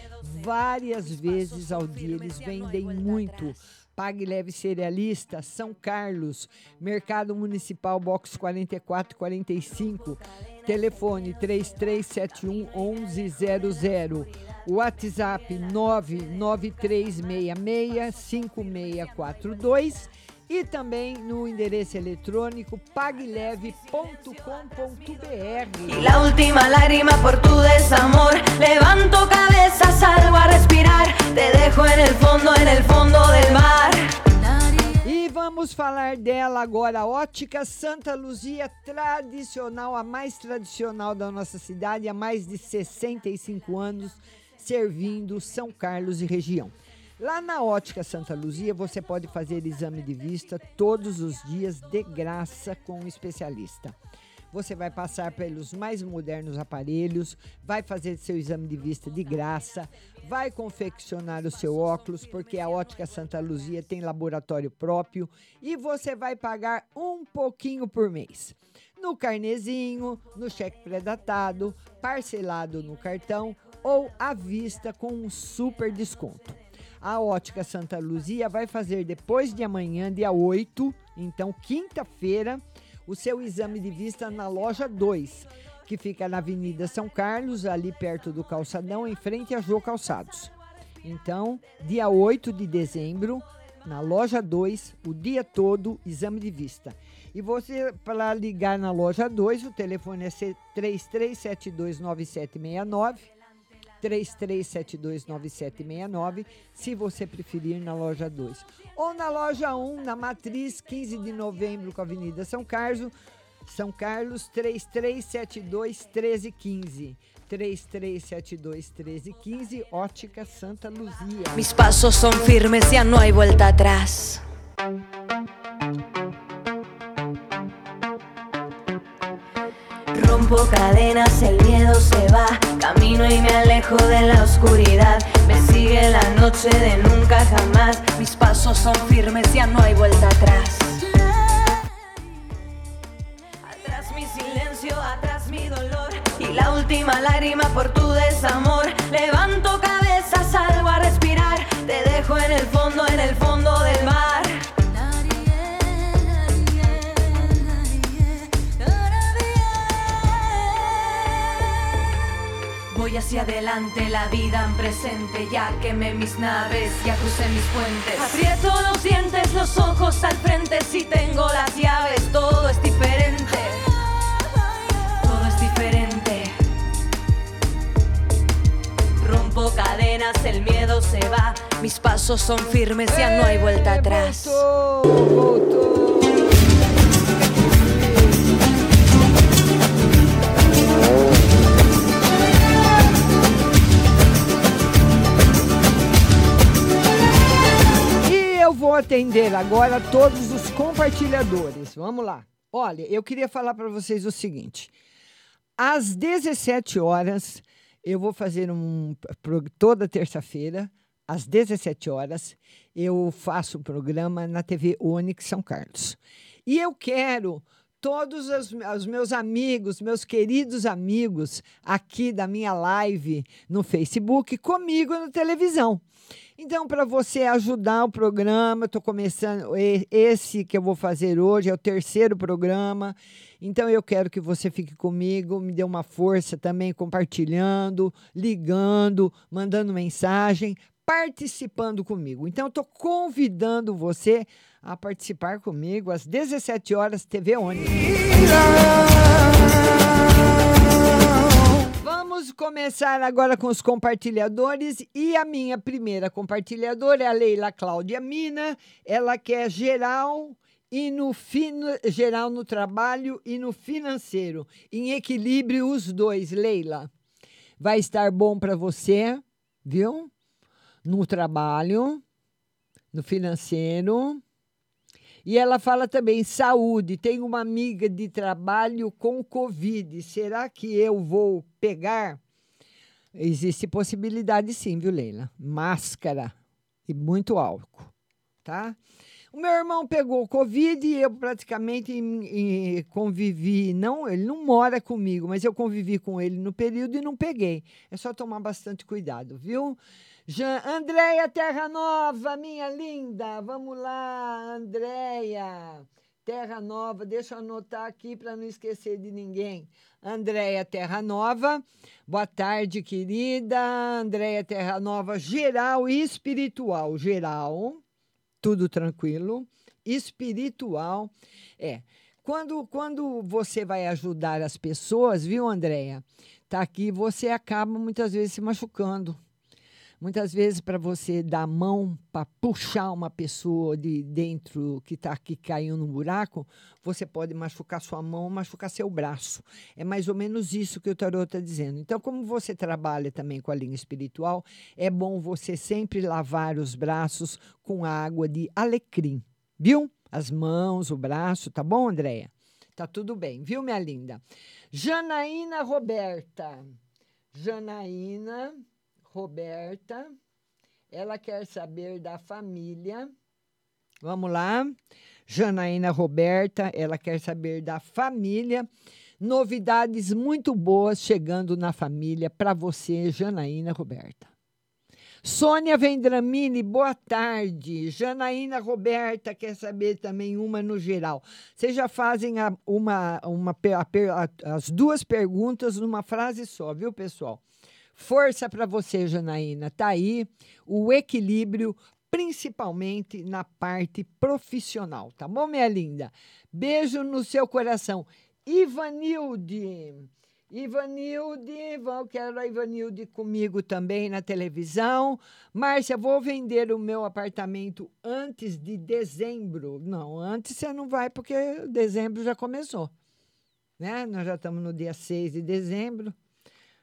várias vezes ao dia. Eles vendem muito. Pague Leve Cerealista, São Carlos, Mercado Municipal, box 4445, telefone 3371 1100, WhatsApp 993665642 e também no endereço eletrônico pagleve.com.br. La última lágrima por tu desamor. Levanto cabeza, salgo a respirar. Te dejo en el fondo, en el fondo del mar. E vamos falar dela agora, a Ótica Santa Luzia, tradicional, a mais tradicional da nossa cidade, há mais de 65 anos, servindo São Carlos e região. Lá na Ótica Santa Luzia, você pode fazer exame de vista todos os dias de graça com um especialista. Você vai passar pelos mais modernos aparelhos, vai fazer seu exame de vista de graça, vai confeccionar o seu óculos, porque a Ótica Santa Luzia tem laboratório próprio e você vai pagar um pouquinho por mês. No carnezinho, no cheque pré-datado, parcelado no cartão ou à vista com um super desconto. A Ótica Santa Luzia vai fazer depois de amanhã, dia 8, então quinta-feira, o seu exame de vista na loja 2, que fica na Avenida São Carlos, ali perto do Calçadão, em frente a Jô Calçados. Então, dia 8 de dezembro, na loja 2, o dia todo, exame de vista. E você, para ligar na loja 2, o telefone é 33729769. 33729769, se você preferir na loja 2. Ou na loja 1, na Matriz, 15 de novembro, com a Avenida São Carlos, São Carlos 3372 1315. 3372 1315, Ótica Santa Luzia. Mis pasos son firmes, ya no hay vuelta atrás. Rompo cadenas, el miedo se va. Camino y me alejo de la oscuridad. Me sigue la noche de nunca jamás. Mis pasos son firmes, ya no hay vuelta atrás. Atrás mi silencio, atrás mi dolor. Y la última lágrima por tu desamor. Levanto cabeza, salgo a respirar. Te dejo en el fondo, hacia adelante, la vida en presente, ya quemé mis naves, ya crucé mis puentes. Aprieto los dientes, los ojos al frente, si tengo las llaves, todo es diferente. Todo es diferente. Rompo cadenas, el miedo se va, mis pasos son firmes, ya no hay vuelta atrás. Vou atender agora todos os compartilhadores. Vamos lá. Olha, eu queria falar para vocês o seguinte. Às 17 horas, eu vou fazer um. Toda terça-feira, às 17 horas, eu faço um programa na TV Onix São Carlos. E eu quero todos os, os meus amigos, meus queridos amigos aqui da minha live no Facebook comigo na televisão. Então, para você ajudar o programa, estou começando. Esse que eu vou fazer hoje é o terceiro programa. Então, eu quero que você fique comigo, me dê uma força também, compartilhando, ligando, mandando mensagem, participando comigo. Então, estou convidando você a participar comigo às 17 horas, TV Ônibus. Vamos começar agora com os compartilhadores e a minha primeira compartilhadora é a Leila Cláudia Mina. Ela quer geral e no fina- geral no trabalho e no financeiro, em equilíbrio os dois, Leila. Vai estar bom para você, viu? No trabalho, no financeiro. E ela fala também saúde. Tem uma amiga de trabalho com Covid. Será que eu vou pegar? Existe possibilidade sim, viu, Leila? Máscara e muito álcool, tá? O meu irmão pegou Covid e eu praticamente convivi. Não, ele não mora comigo, mas eu convivi com ele no período e não peguei. É só tomar bastante cuidado, viu? Jean, Andréia Terra Nova, minha linda. Vamos lá, Andréia. Terra Nova, deixa eu anotar aqui para não esquecer de ninguém. Andréia Terra Nova, boa tarde, querida. Andréia Terra Nova, geral e espiritual. Geral, tudo tranquilo. Espiritual, é. Quando, quando você vai ajudar as pessoas, viu, Andréia? Tá aqui, você acaba muitas vezes se machucando. Muitas vezes, para você dar a mão para puxar uma pessoa de dentro que está aqui caindo no buraco, você pode machucar sua mão, machucar seu braço. É mais ou menos isso que o tarot está dizendo. Então, como você trabalha também com a linha espiritual, é bom você sempre lavar os braços com água de alecrim, viu? As mãos, o braço, tá bom, Andréia? Tá tudo bem, viu, minha linda? Janaína Roberta. Janaína Roberta, ela quer saber da família. Vamos lá. Janaína Roberta, ela quer saber da família. Novidades muito boas chegando na família para você, Janaína Roberta. Sônia Vendramini, boa tarde. Janaína Roberta quer saber também uma no geral. Vocês já fazem a- uma, uma, a a- as duas perguntas numa frase só, viu, pessoal? Força para você, Janaína. Tá aí o equilíbrio, principalmente na parte profissional, tá bom, minha linda? Beijo no seu coração. Ivanilde. Ivanilde, vou- quero a Ivanilde comigo também na televisão. Márcia, vou vender o meu apartamento antes de dezembro. Não, antes você não vai, porque dezembro já começou. Né? Nós já estamos no dia 6 de dezembro.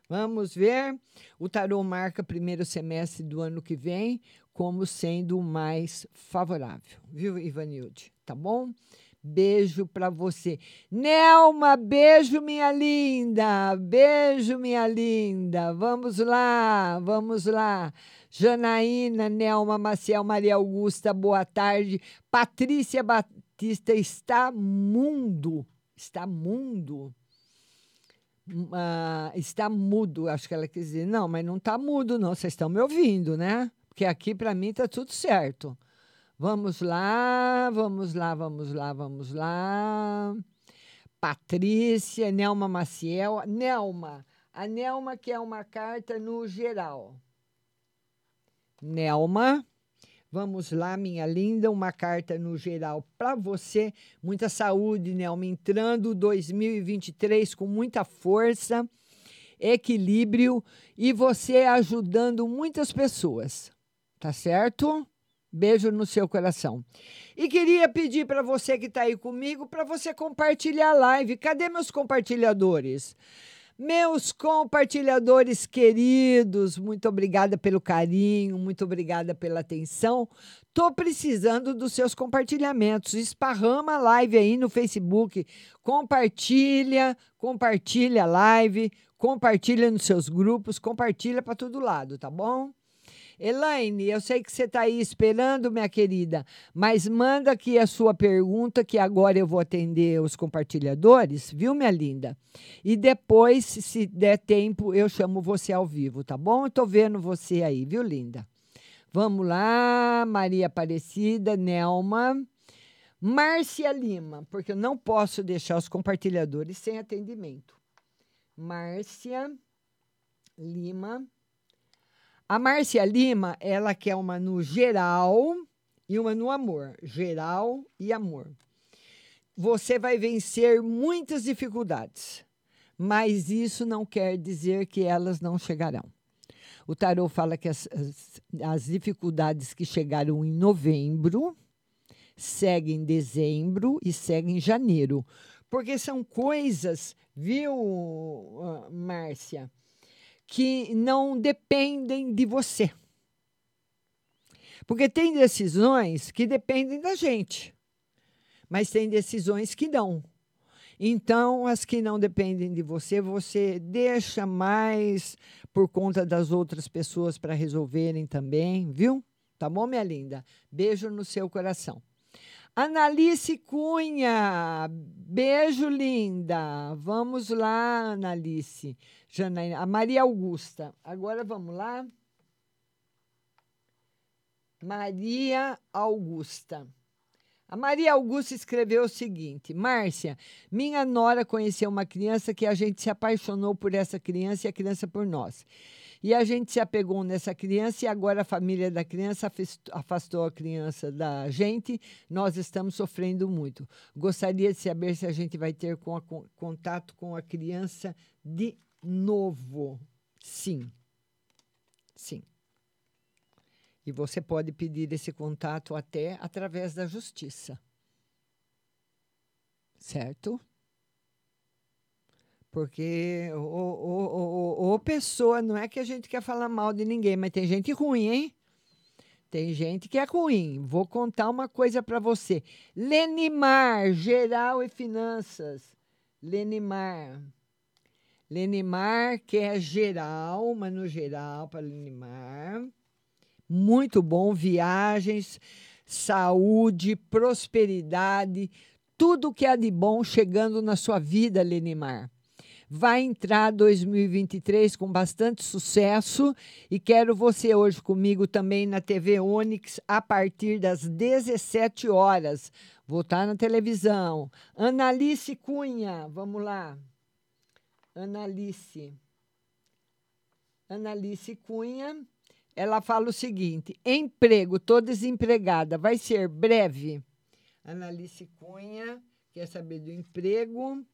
Vamos ver. O tarô marca primeiro semestre do ano que vem como sendo o mais favorável, viu, Ivanilde? Tá bom? Beijo para você. Nelma, beijo, minha linda. Beijo, minha linda. Vamos lá, vamos lá. Janaína, Nelma, Maciel, Maria Augusta, boa tarde. Patrícia Batista está mundo. Está mundo. Ah, está mudo, acho que ela quis dizer. Não, mas não está mudo, não. Vocês estão me ouvindo, né? Porque aqui para mim está tudo certo. Vamos lá, vamos lá, vamos lá, vamos lá. Patrícia, Nelma Maciel. Nelma, a Nelma quer uma carta no geral. Nelma, vamos lá, minha linda, uma carta no geral para você. Muita saúde, Nelma, entrando 2023 com muita força, equilíbrio e você ajudando muitas pessoas. Tá certo? Beijo no seu coração. E queria pedir para você que está aí comigo para você compartilhar a live. Cadê meus compartilhadores? Meus compartilhadores queridos, muito obrigada pelo carinho, muito obrigada pela atenção. Tô precisando dos seus compartilhamentos. Esparrama a live aí no Facebook. Compartilha, compartilha a live, compartilha nos seus grupos, compartilha para todo lado, tá bom? Elaine, eu sei que você está aí esperando, minha querida, mas manda aqui a sua pergunta, que agora eu vou atender os compartilhadores, viu, minha linda? E depois, se der tempo, eu chamo você ao vivo, tá bom? Estou vendo você aí, viu, linda? Vamos lá, Maria Aparecida, Nelma. Márcia Lima, porque eu não posso deixar os compartilhadores sem atendimento. Márcia Lima. A Márcia Lima, ela quer uma no geral e uma no amor. Geral e amor. Você vai vencer muitas dificuldades, mas isso não quer dizer que elas não chegarão. O tarô fala que as, as, as dificuldades que chegaram em novembro seguem em dezembro e seguem em janeiro. Porque são coisas, viu, ah, Márcia? Que não dependem de você. Porque tem decisões que dependem da gente, mas tem decisões que não. Então, as que não dependem de você, você deixa mais por conta das outras pessoas para resolverem também, viu? Tá bom, minha linda? Beijo no seu coração. Analice Cunha, beijo linda. Vamos lá, Analice. Janaína, a Maria Augusta. Agora vamos lá. Maria Augusta. A Maria Augusta escreveu o seguinte: Márcia, minha nora conheceu uma criança que a gente se apaixonou por essa criança e a criança por nós. E a gente se apegou nessa criança e agora a família da criança afastou a criança da gente. Nós estamos sofrendo muito. Gostaria de saber se a gente vai ter contato com a criança de novo. Sim. Sim. E você pode pedir esse contato até através da justiça. Certo? Porque o, o, o, pessoa, não é que a gente quer falar mal de ninguém, mas tem gente ruim, hein? Tem gente que é ruim. Vou contar uma coisa para você. Lenimar, geral e finanças. Lenimar. Lenimar, que é geral, mas no geral para Lenimar. Muito bom, viagens, saúde, prosperidade, tudo que há de bom chegando na sua vida, Lenimar. Vai entrar 2023 com bastante sucesso e quero você hoje comigo também na TV Onix a partir das 17 horas. Vou estar na televisão. Analice Cunha, vamos lá. Analice. Analice Cunha. Ela fala o seguinte: emprego, estou desempregada, vai ser breve. Analice Cunha quer saber do emprego.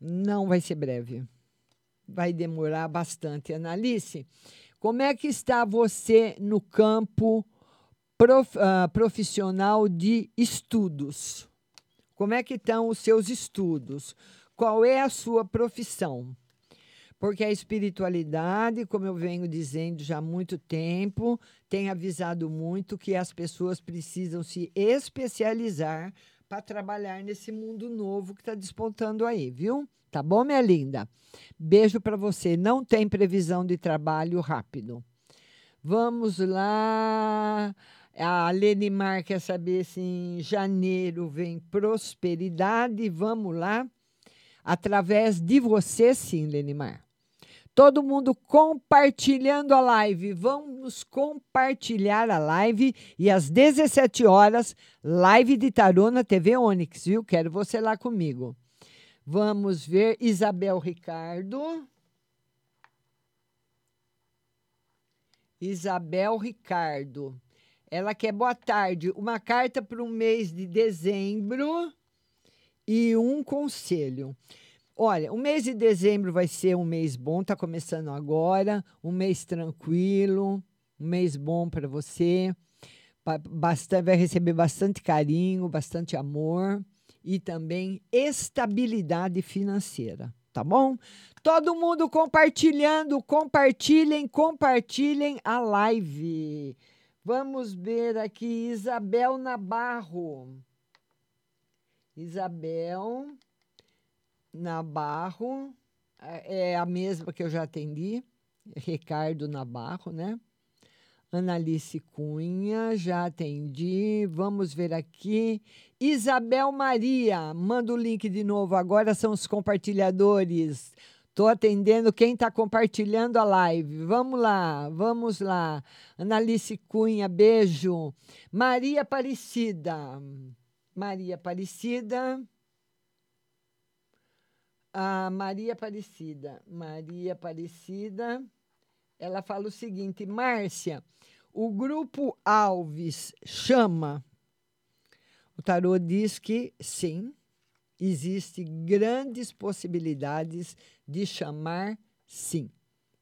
Não vai ser breve. Vai demorar bastante. Analice, como é que está você no campo prof, uh, profissional de estudos? Como é que estão os seus estudos? Qual é a sua profissão? Porque a espiritualidade, como eu venho dizendo já há muito tempo, tem avisado muito que as pessoas precisam se especializar para trabalhar nesse mundo novo que está despontando aí, viu? Tá bom, minha linda? Beijo para você. Não tem previsão de trabalho rápido. Vamos lá. A Lenimar quer saber se em janeiro vem prosperidade. Vamos lá. Através de você, sim, Lenimar. Todo mundo compartilhando a live. Vamos compartilhar a live. E às 17 horas, live de tarô na TV Onix, viu? Quero você lá comigo. Vamos ver Isabel Ricardo. Isabel Ricardo. Ela quer boa tarde. Uma carta para o mês de dezembro e um conselho. Olha, o mês de dezembro vai ser um mês bom, está começando agora, um mês tranquilo, um mês bom para você. Bastante, vai receber bastante carinho, bastante amor e também estabilidade financeira, tá bom? Todo mundo compartilhando, compartilhem, compartilhem a live. Vamos ver aqui, Isabel Nabarro. Isabel Nabarro, é a mesma que eu já atendi, Ricardo Nabarro, né? Analice Cunha, já atendi. Vamos ver aqui. Isabel Maria, manda o link de novo. Agora são os compartilhadores. Estou atendendo quem está compartilhando a live. Vamos lá, vamos lá. Analice Cunha, beijo. Maria Aparecida. Maria Aparecida. A Maria Aparecida. Maria Aparecida. Ela fala o seguinte: Márcia, o grupo Alves chama. O tarô diz que sim, existe grandes possibilidades de chamar sim.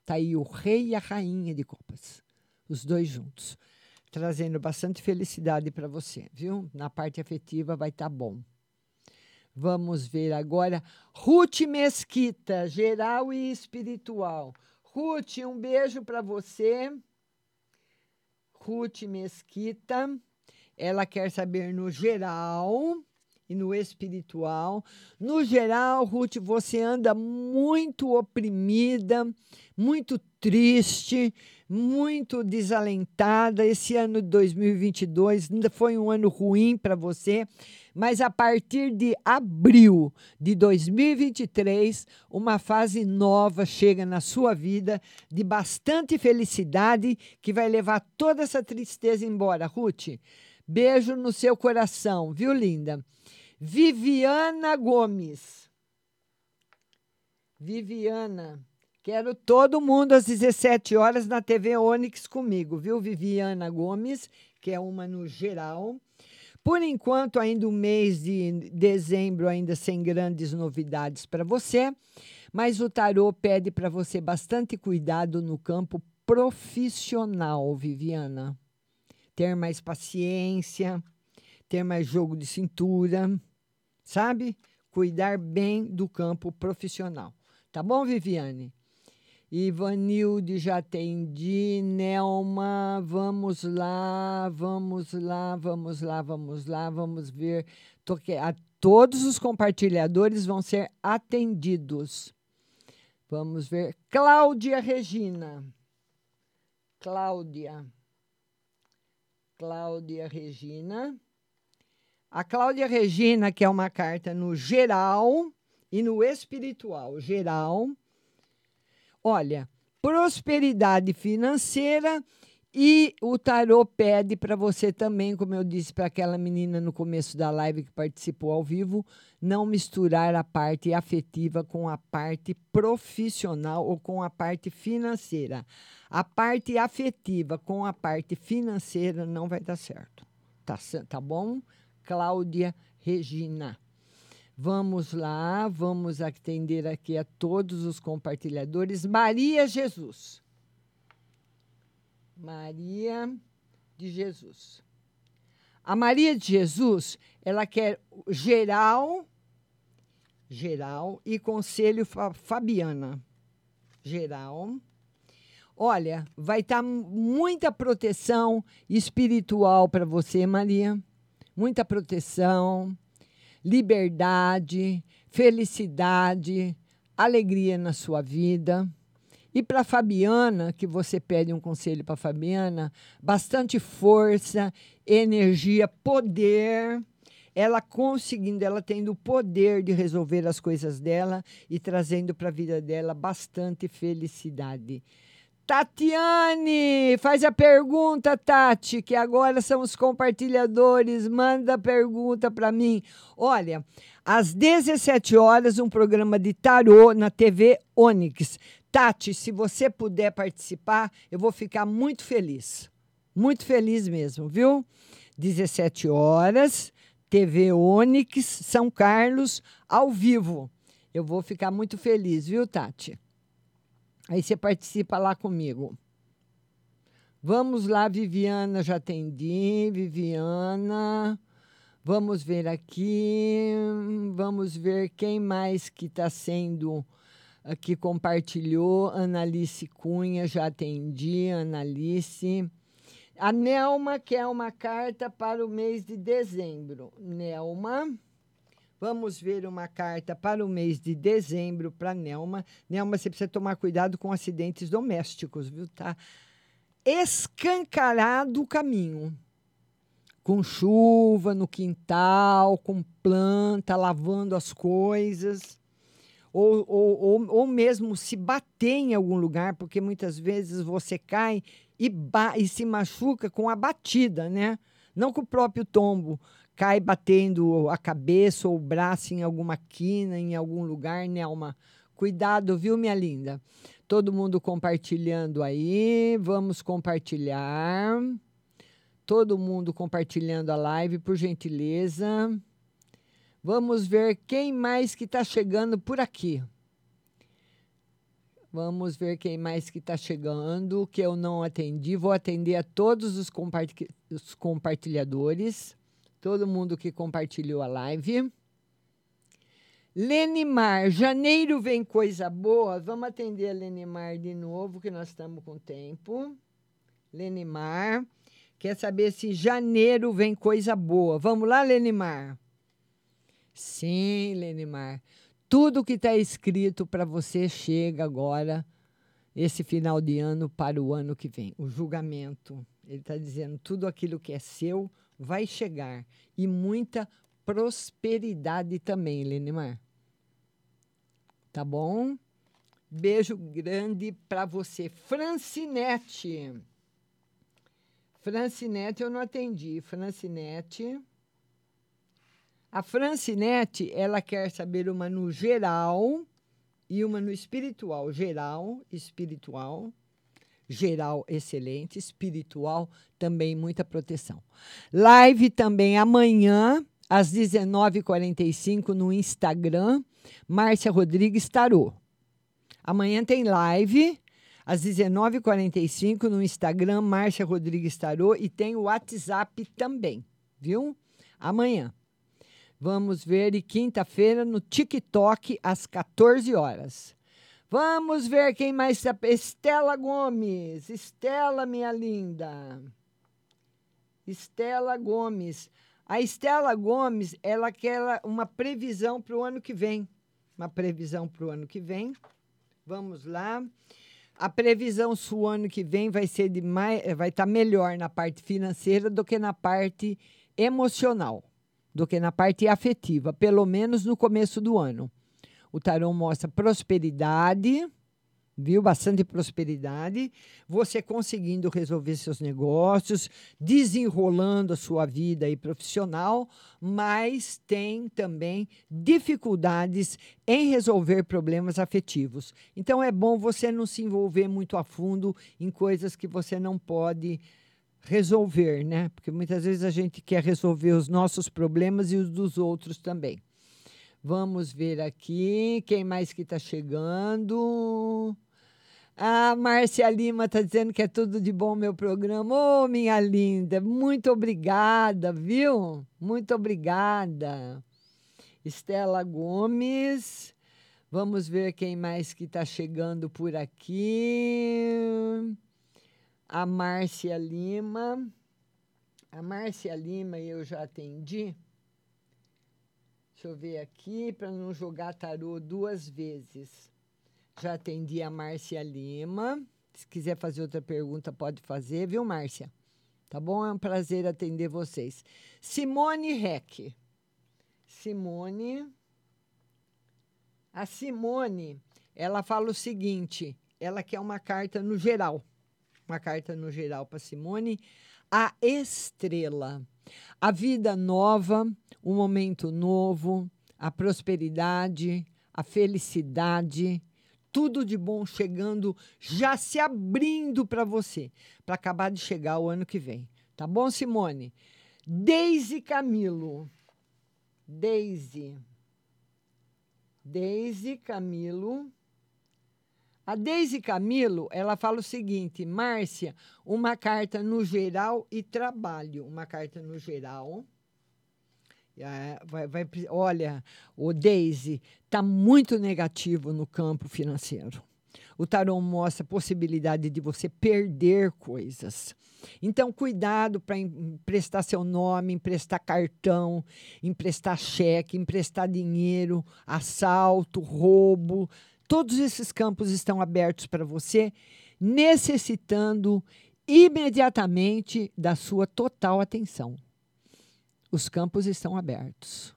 Está aí o rei e a rainha de copas, os dois juntos, trazendo bastante felicidade para você, viu? Na parte afetiva vai estar tá bom. Vamos ver agora Ruth Mesquita, geral e espiritual. Ruth, um beijo para você. Ruth Mesquita, ela quer saber no geral e no espiritual. No geral, Ruth, você anda muito oprimida, muito triste, muito desalentada. Esse ano de 2022 ainda foi um ano ruim para você, mas a partir de abril de 2023, uma fase nova chega na sua vida de bastante felicidade que vai levar toda essa tristeza embora, Ruth. Beijo no seu coração, viu, linda? Viviana Gomes. Viviana. Quero todo mundo às 17 horas na TV Onix comigo, viu? Viviana Gomes, que é uma no geral. Por enquanto, ainda o mês de dezembro, ainda sem grandes novidades para você, mas o tarô pede para você bastante cuidado no campo profissional, Viviana. Ter mais paciência, ter mais jogo de cintura, sabe? Cuidar bem do campo profissional. Tá bom, Viviane? Ivanilde, já atendi. Nelma, vamos lá, vamos lá, vamos lá, vamos lá, vamos ver. Toque, a, todos os compartilhadores vão ser atendidos. Vamos ver. Cláudia Regina. Cláudia. Cláudia Regina. A Cláudia Regina, que é uma carta no geral e no espiritual. Geral. Olha, prosperidade financeira e o tarô pede para você também, como eu disse para aquela menina no começo da live que participou ao vivo, não misturar a parte afetiva com a parte profissional ou com a parte financeira. A parte afetiva com a parte financeira não vai dar certo. Tá, tá bom? Cláudia Regina. Vamos lá, vamos atender aqui a todos os compartilhadores. Maria Jesus. Maria de Jesus. A Maria de Jesus, ela quer geral, geral e conselho Fabiana. Geral. Olha, vai estar tá muita proteção espiritual para você, Maria muita proteção, liberdade, felicidade, alegria na sua vida. E para Fabiana, que você pede um conselho para Fabiana, bastante força, energia, poder. Ela conseguindo, ela tendo o poder de resolver as coisas dela e trazendo para a vida dela bastante felicidade. Tatiane, faz a pergunta, Tati, que agora são os compartilhadores. Manda a pergunta para mim. Olha, às 17 horas, um programa de tarô na TV Onix. Tati, se você puder participar, eu vou ficar muito feliz. Muito feliz mesmo, viu? 17 horas, TV Onix, São Carlos, ao vivo. Eu vou ficar muito feliz, viu, Tati? Aí você participa lá comigo. Vamos lá, Viviana, já atendi. Viviana. Vamos ver aqui. Vamos ver quem mais que está sendo ah, que compartilhou. Analice Cunha, já atendi. Analice. A Nelma quer uma carta para o mês de dezembro. Nelma. Vamos ver uma carta para o mês de dezembro para Nelma. Nelma, você precisa tomar cuidado com acidentes domésticos, viu? Tá escancarado o caminho. Com chuva no quintal, com planta, lavando as coisas. Ou, ou, ou, ou mesmo se bater em algum lugar, porque muitas vezes você cai e, e se machuca com a batida, né? Não com o próprio tombo. Cai batendo a cabeça ou o braço em alguma quina, em algum lugar, Nelma. Cuidado, viu, minha linda? Todo mundo compartilhando aí. Vamos compartilhar. Todo mundo compartilhando a live, por gentileza. Vamos ver quem mais que está chegando por aqui. Vamos ver quem mais que está chegando, que eu não atendi. Vou atender a todos os, compartilha os compartilhadores, todo mundo que compartilhou a live. Lenimar, janeiro vem coisa boa. Vamos atender a Lenimar de novo, que nós estamos com tempo. Lenimar, quer saber se janeiro vem coisa boa. Vamos lá, Lenimar? Sim, Lenimar. Tudo que está escrito para você chega agora, esse final de ano, para o ano que vem. O julgamento. Ele está dizendo: tudo aquilo que é seu vai chegar. E muita prosperidade também, Lenimar. Tá bom? Beijo grande para você. Francinete. Francinete eu não atendi. Francinete. A Francinete, ela quer saber uma no geral e uma no espiritual. Geral, espiritual. Geral, excelente. Espiritual, também muita proteção. Live também amanhã, às 19h45, no Instagram, Márcia Rodrigues Tarô. Amanhã tem live, às 19h45, no Instagram, Márcia Rodrigues Tarô, e tem o WhatsApp também, viu? Amanhã. Vamos ver, e quinta-feira no TikTok, às 14 horas. Vamos ver quem mais está. Estela Gomes. Estela, minha linda. Estela Gomes. A Estela Gomes, ela quer uma previsão para o ano que vem. Uma previsão para o ano que vem. Vamos lá. A previsão do ano que vem vai ser de mais, vai estar melhor na parte financeira do que na parte emocional do que na parte afetiva, pelo menos no começo do ano. O tarô mostra prosperidade, viu? Bastante prosperidade, você conseguindo resolver seus negócios, desenrolando a sua vida aí profissional, mas tem também dificuldades em resolver problemas afetivos. Então é bom você não se envolver muito a fundo em coisas que você não pode resolver, né? Porque muitas vezes a gente quer resolver os nossos problemas e os dos outros também. Vamos ver aqui quem mais que está chegando. A Márcia Lima está dizendo que é tudo de bom meu programa. Ô, oh, minha linda, muito obrigada, viu? Muito obrigada. Estela Gomes. Vamos ver quem mais que está chegando por aqui a Márcia Lima. A Márcia Lima eu já atendi. Deixa eu ver aqui, para não jogar tarô duas vezes. Já atendi a Márcia Lima. Se quiser fazer outra pergunta, pode fazer, viu, Márcia? Tá bom? É um prazer atender vocês. Simone Reck. Simone. A Simone, ela fala o seguinte: ela quer uma carta no geral uma carta no geral para Simone. A estrela. A vida nova, o momento novo, a prosperidade, a felicidade, tudo de bom chegando, já se abrindo para você, para acabar de chegar o ano que vem. Tá bom, Simone? Deise Camilo. Deise. Deise Camilo. A Deise Camilo, ela fala o seguinte, Márcia, uma carta no geral e trabalho. Uma carta no geral É, vai, vai olha, o Daisy está muito negativo no campo financeiro. O tarô mostra a possibilidade de você perder coisas. Então, cuidado para emprestar seu nome, emprestar cartão, emprestar cheque, emprestar dinheiro, assalto, roubo. Todos esses campos estão abertos para você, necessitando imediatamente da sua total atenção. Os campos estão abertos.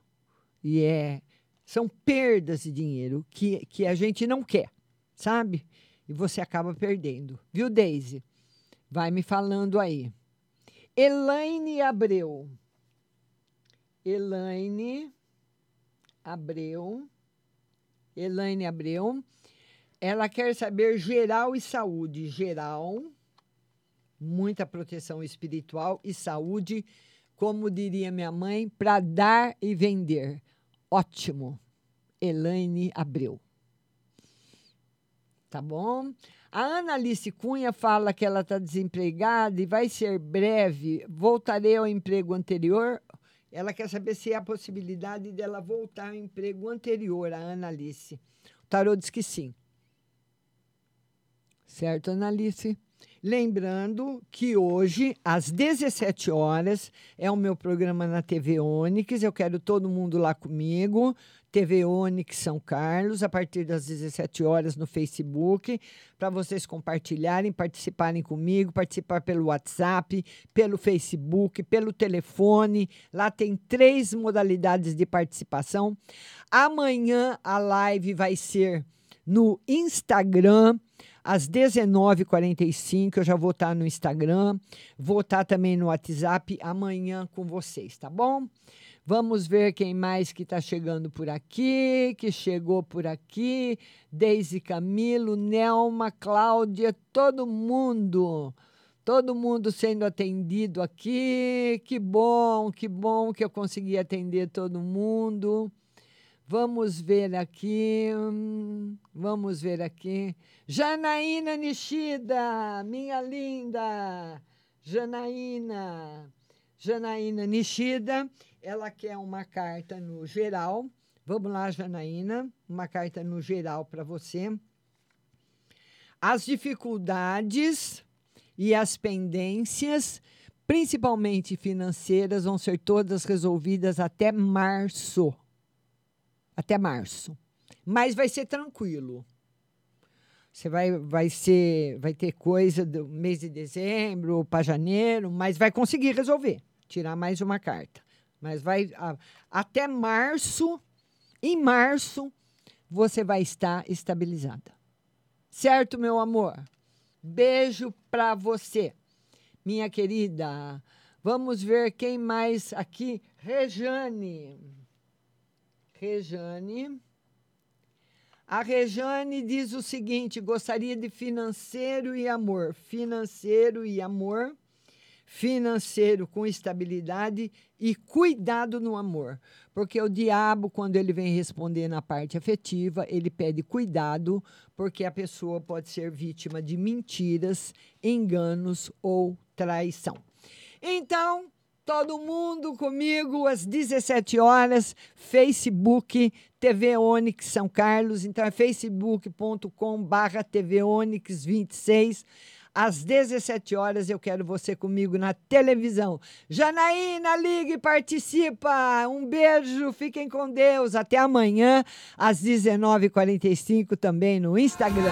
E é, são perdas de dinheiro que, que a gente não quer, sabe? E você acaba perdendo. Viu, Daisy? Vai me falando aí. Elaine Abreu. Elaine Abreu. Elaine Abreu. Ela quer saber geral e saúde. Geral, muita proteção espiritual e saúde, como diria minha mãe, para dar e vender. Ótimo. Elaine Abreu. Tá bom? A Ana Alice Cunha fala que ela está desempregada e vai ser breve. Voltarei ao emprego anterior. Ela quer saber se há a possibilidade dela voltar ao emprego anterior, a Ana Alice. O tarô diz que sim. Certo, Ana Alice? Lembrando que hoje, às 17 horas, é o meu programa na TV Onix. Eu quero todo mundo lá comigo. TV Onix São Carlos, a partir das 17 horas no Facebook, para vocês compartilharem, participarem comigo, participar pelo WhatsApp, pelo Facebook, pelo telefone. Lá tem três modalidades de participação. Amanhã a live vai ser no Instagram às 19h45. Eu já vou estar no Instagram, vou estar também no WhatsApp amanhã com vocês, tá bom? Vamos ver quem mais que está chegando por aqui, que chegou por aqui. Deise Camilo, Nelma, Cláudia, todo mundo. Todo mundo sendo atendido aqui. Que bom, que bom que eu consegui atender todo mundo. Vamos ver aqui. Vamos ver aqui. Janaína Nishida, minha linda. Janaína. Janaína Nishida, ela quer uma carta no geral. Vamos lá, Janaína, uma carta no geral para você. As dificuldades e as pendências, principalmente financeiras, vão ser todas resolvidas até março. Até março. Mas vai ser tranquilo. Você vai, vai, ser, vai ter coisa do mês de dezembro para janeiro, mas vai conseguir resolver. Tirar mais uma carta. Mas vai a- até março, em março, você vai estar estabilizada. Certo, meu amor? Beijo para você, minha querida. Vamos ver quem mais aqui. Rejane. Rejane. A Rejane diz o seguinte: gostaria de financeiro e amor. Financeiro e amor financeiro com estabilidade e cuidado no amor. Porque o diabo, quando ele vem responder na parte afetiva, ele pede cuidado, porque a pessoa pode ser vítima de mentiras, enganos ou traição. Então, todo mundo comigo às 17 horas, Facebook TV Onix São Carlos, então é facebook.com/tvonix26. Às 17 horas eu quero você comigo na televisão. Janaína, ligue e participa. Um beijo, fiquem com Deus. Até amanhã, às 19h45, também no Instagram.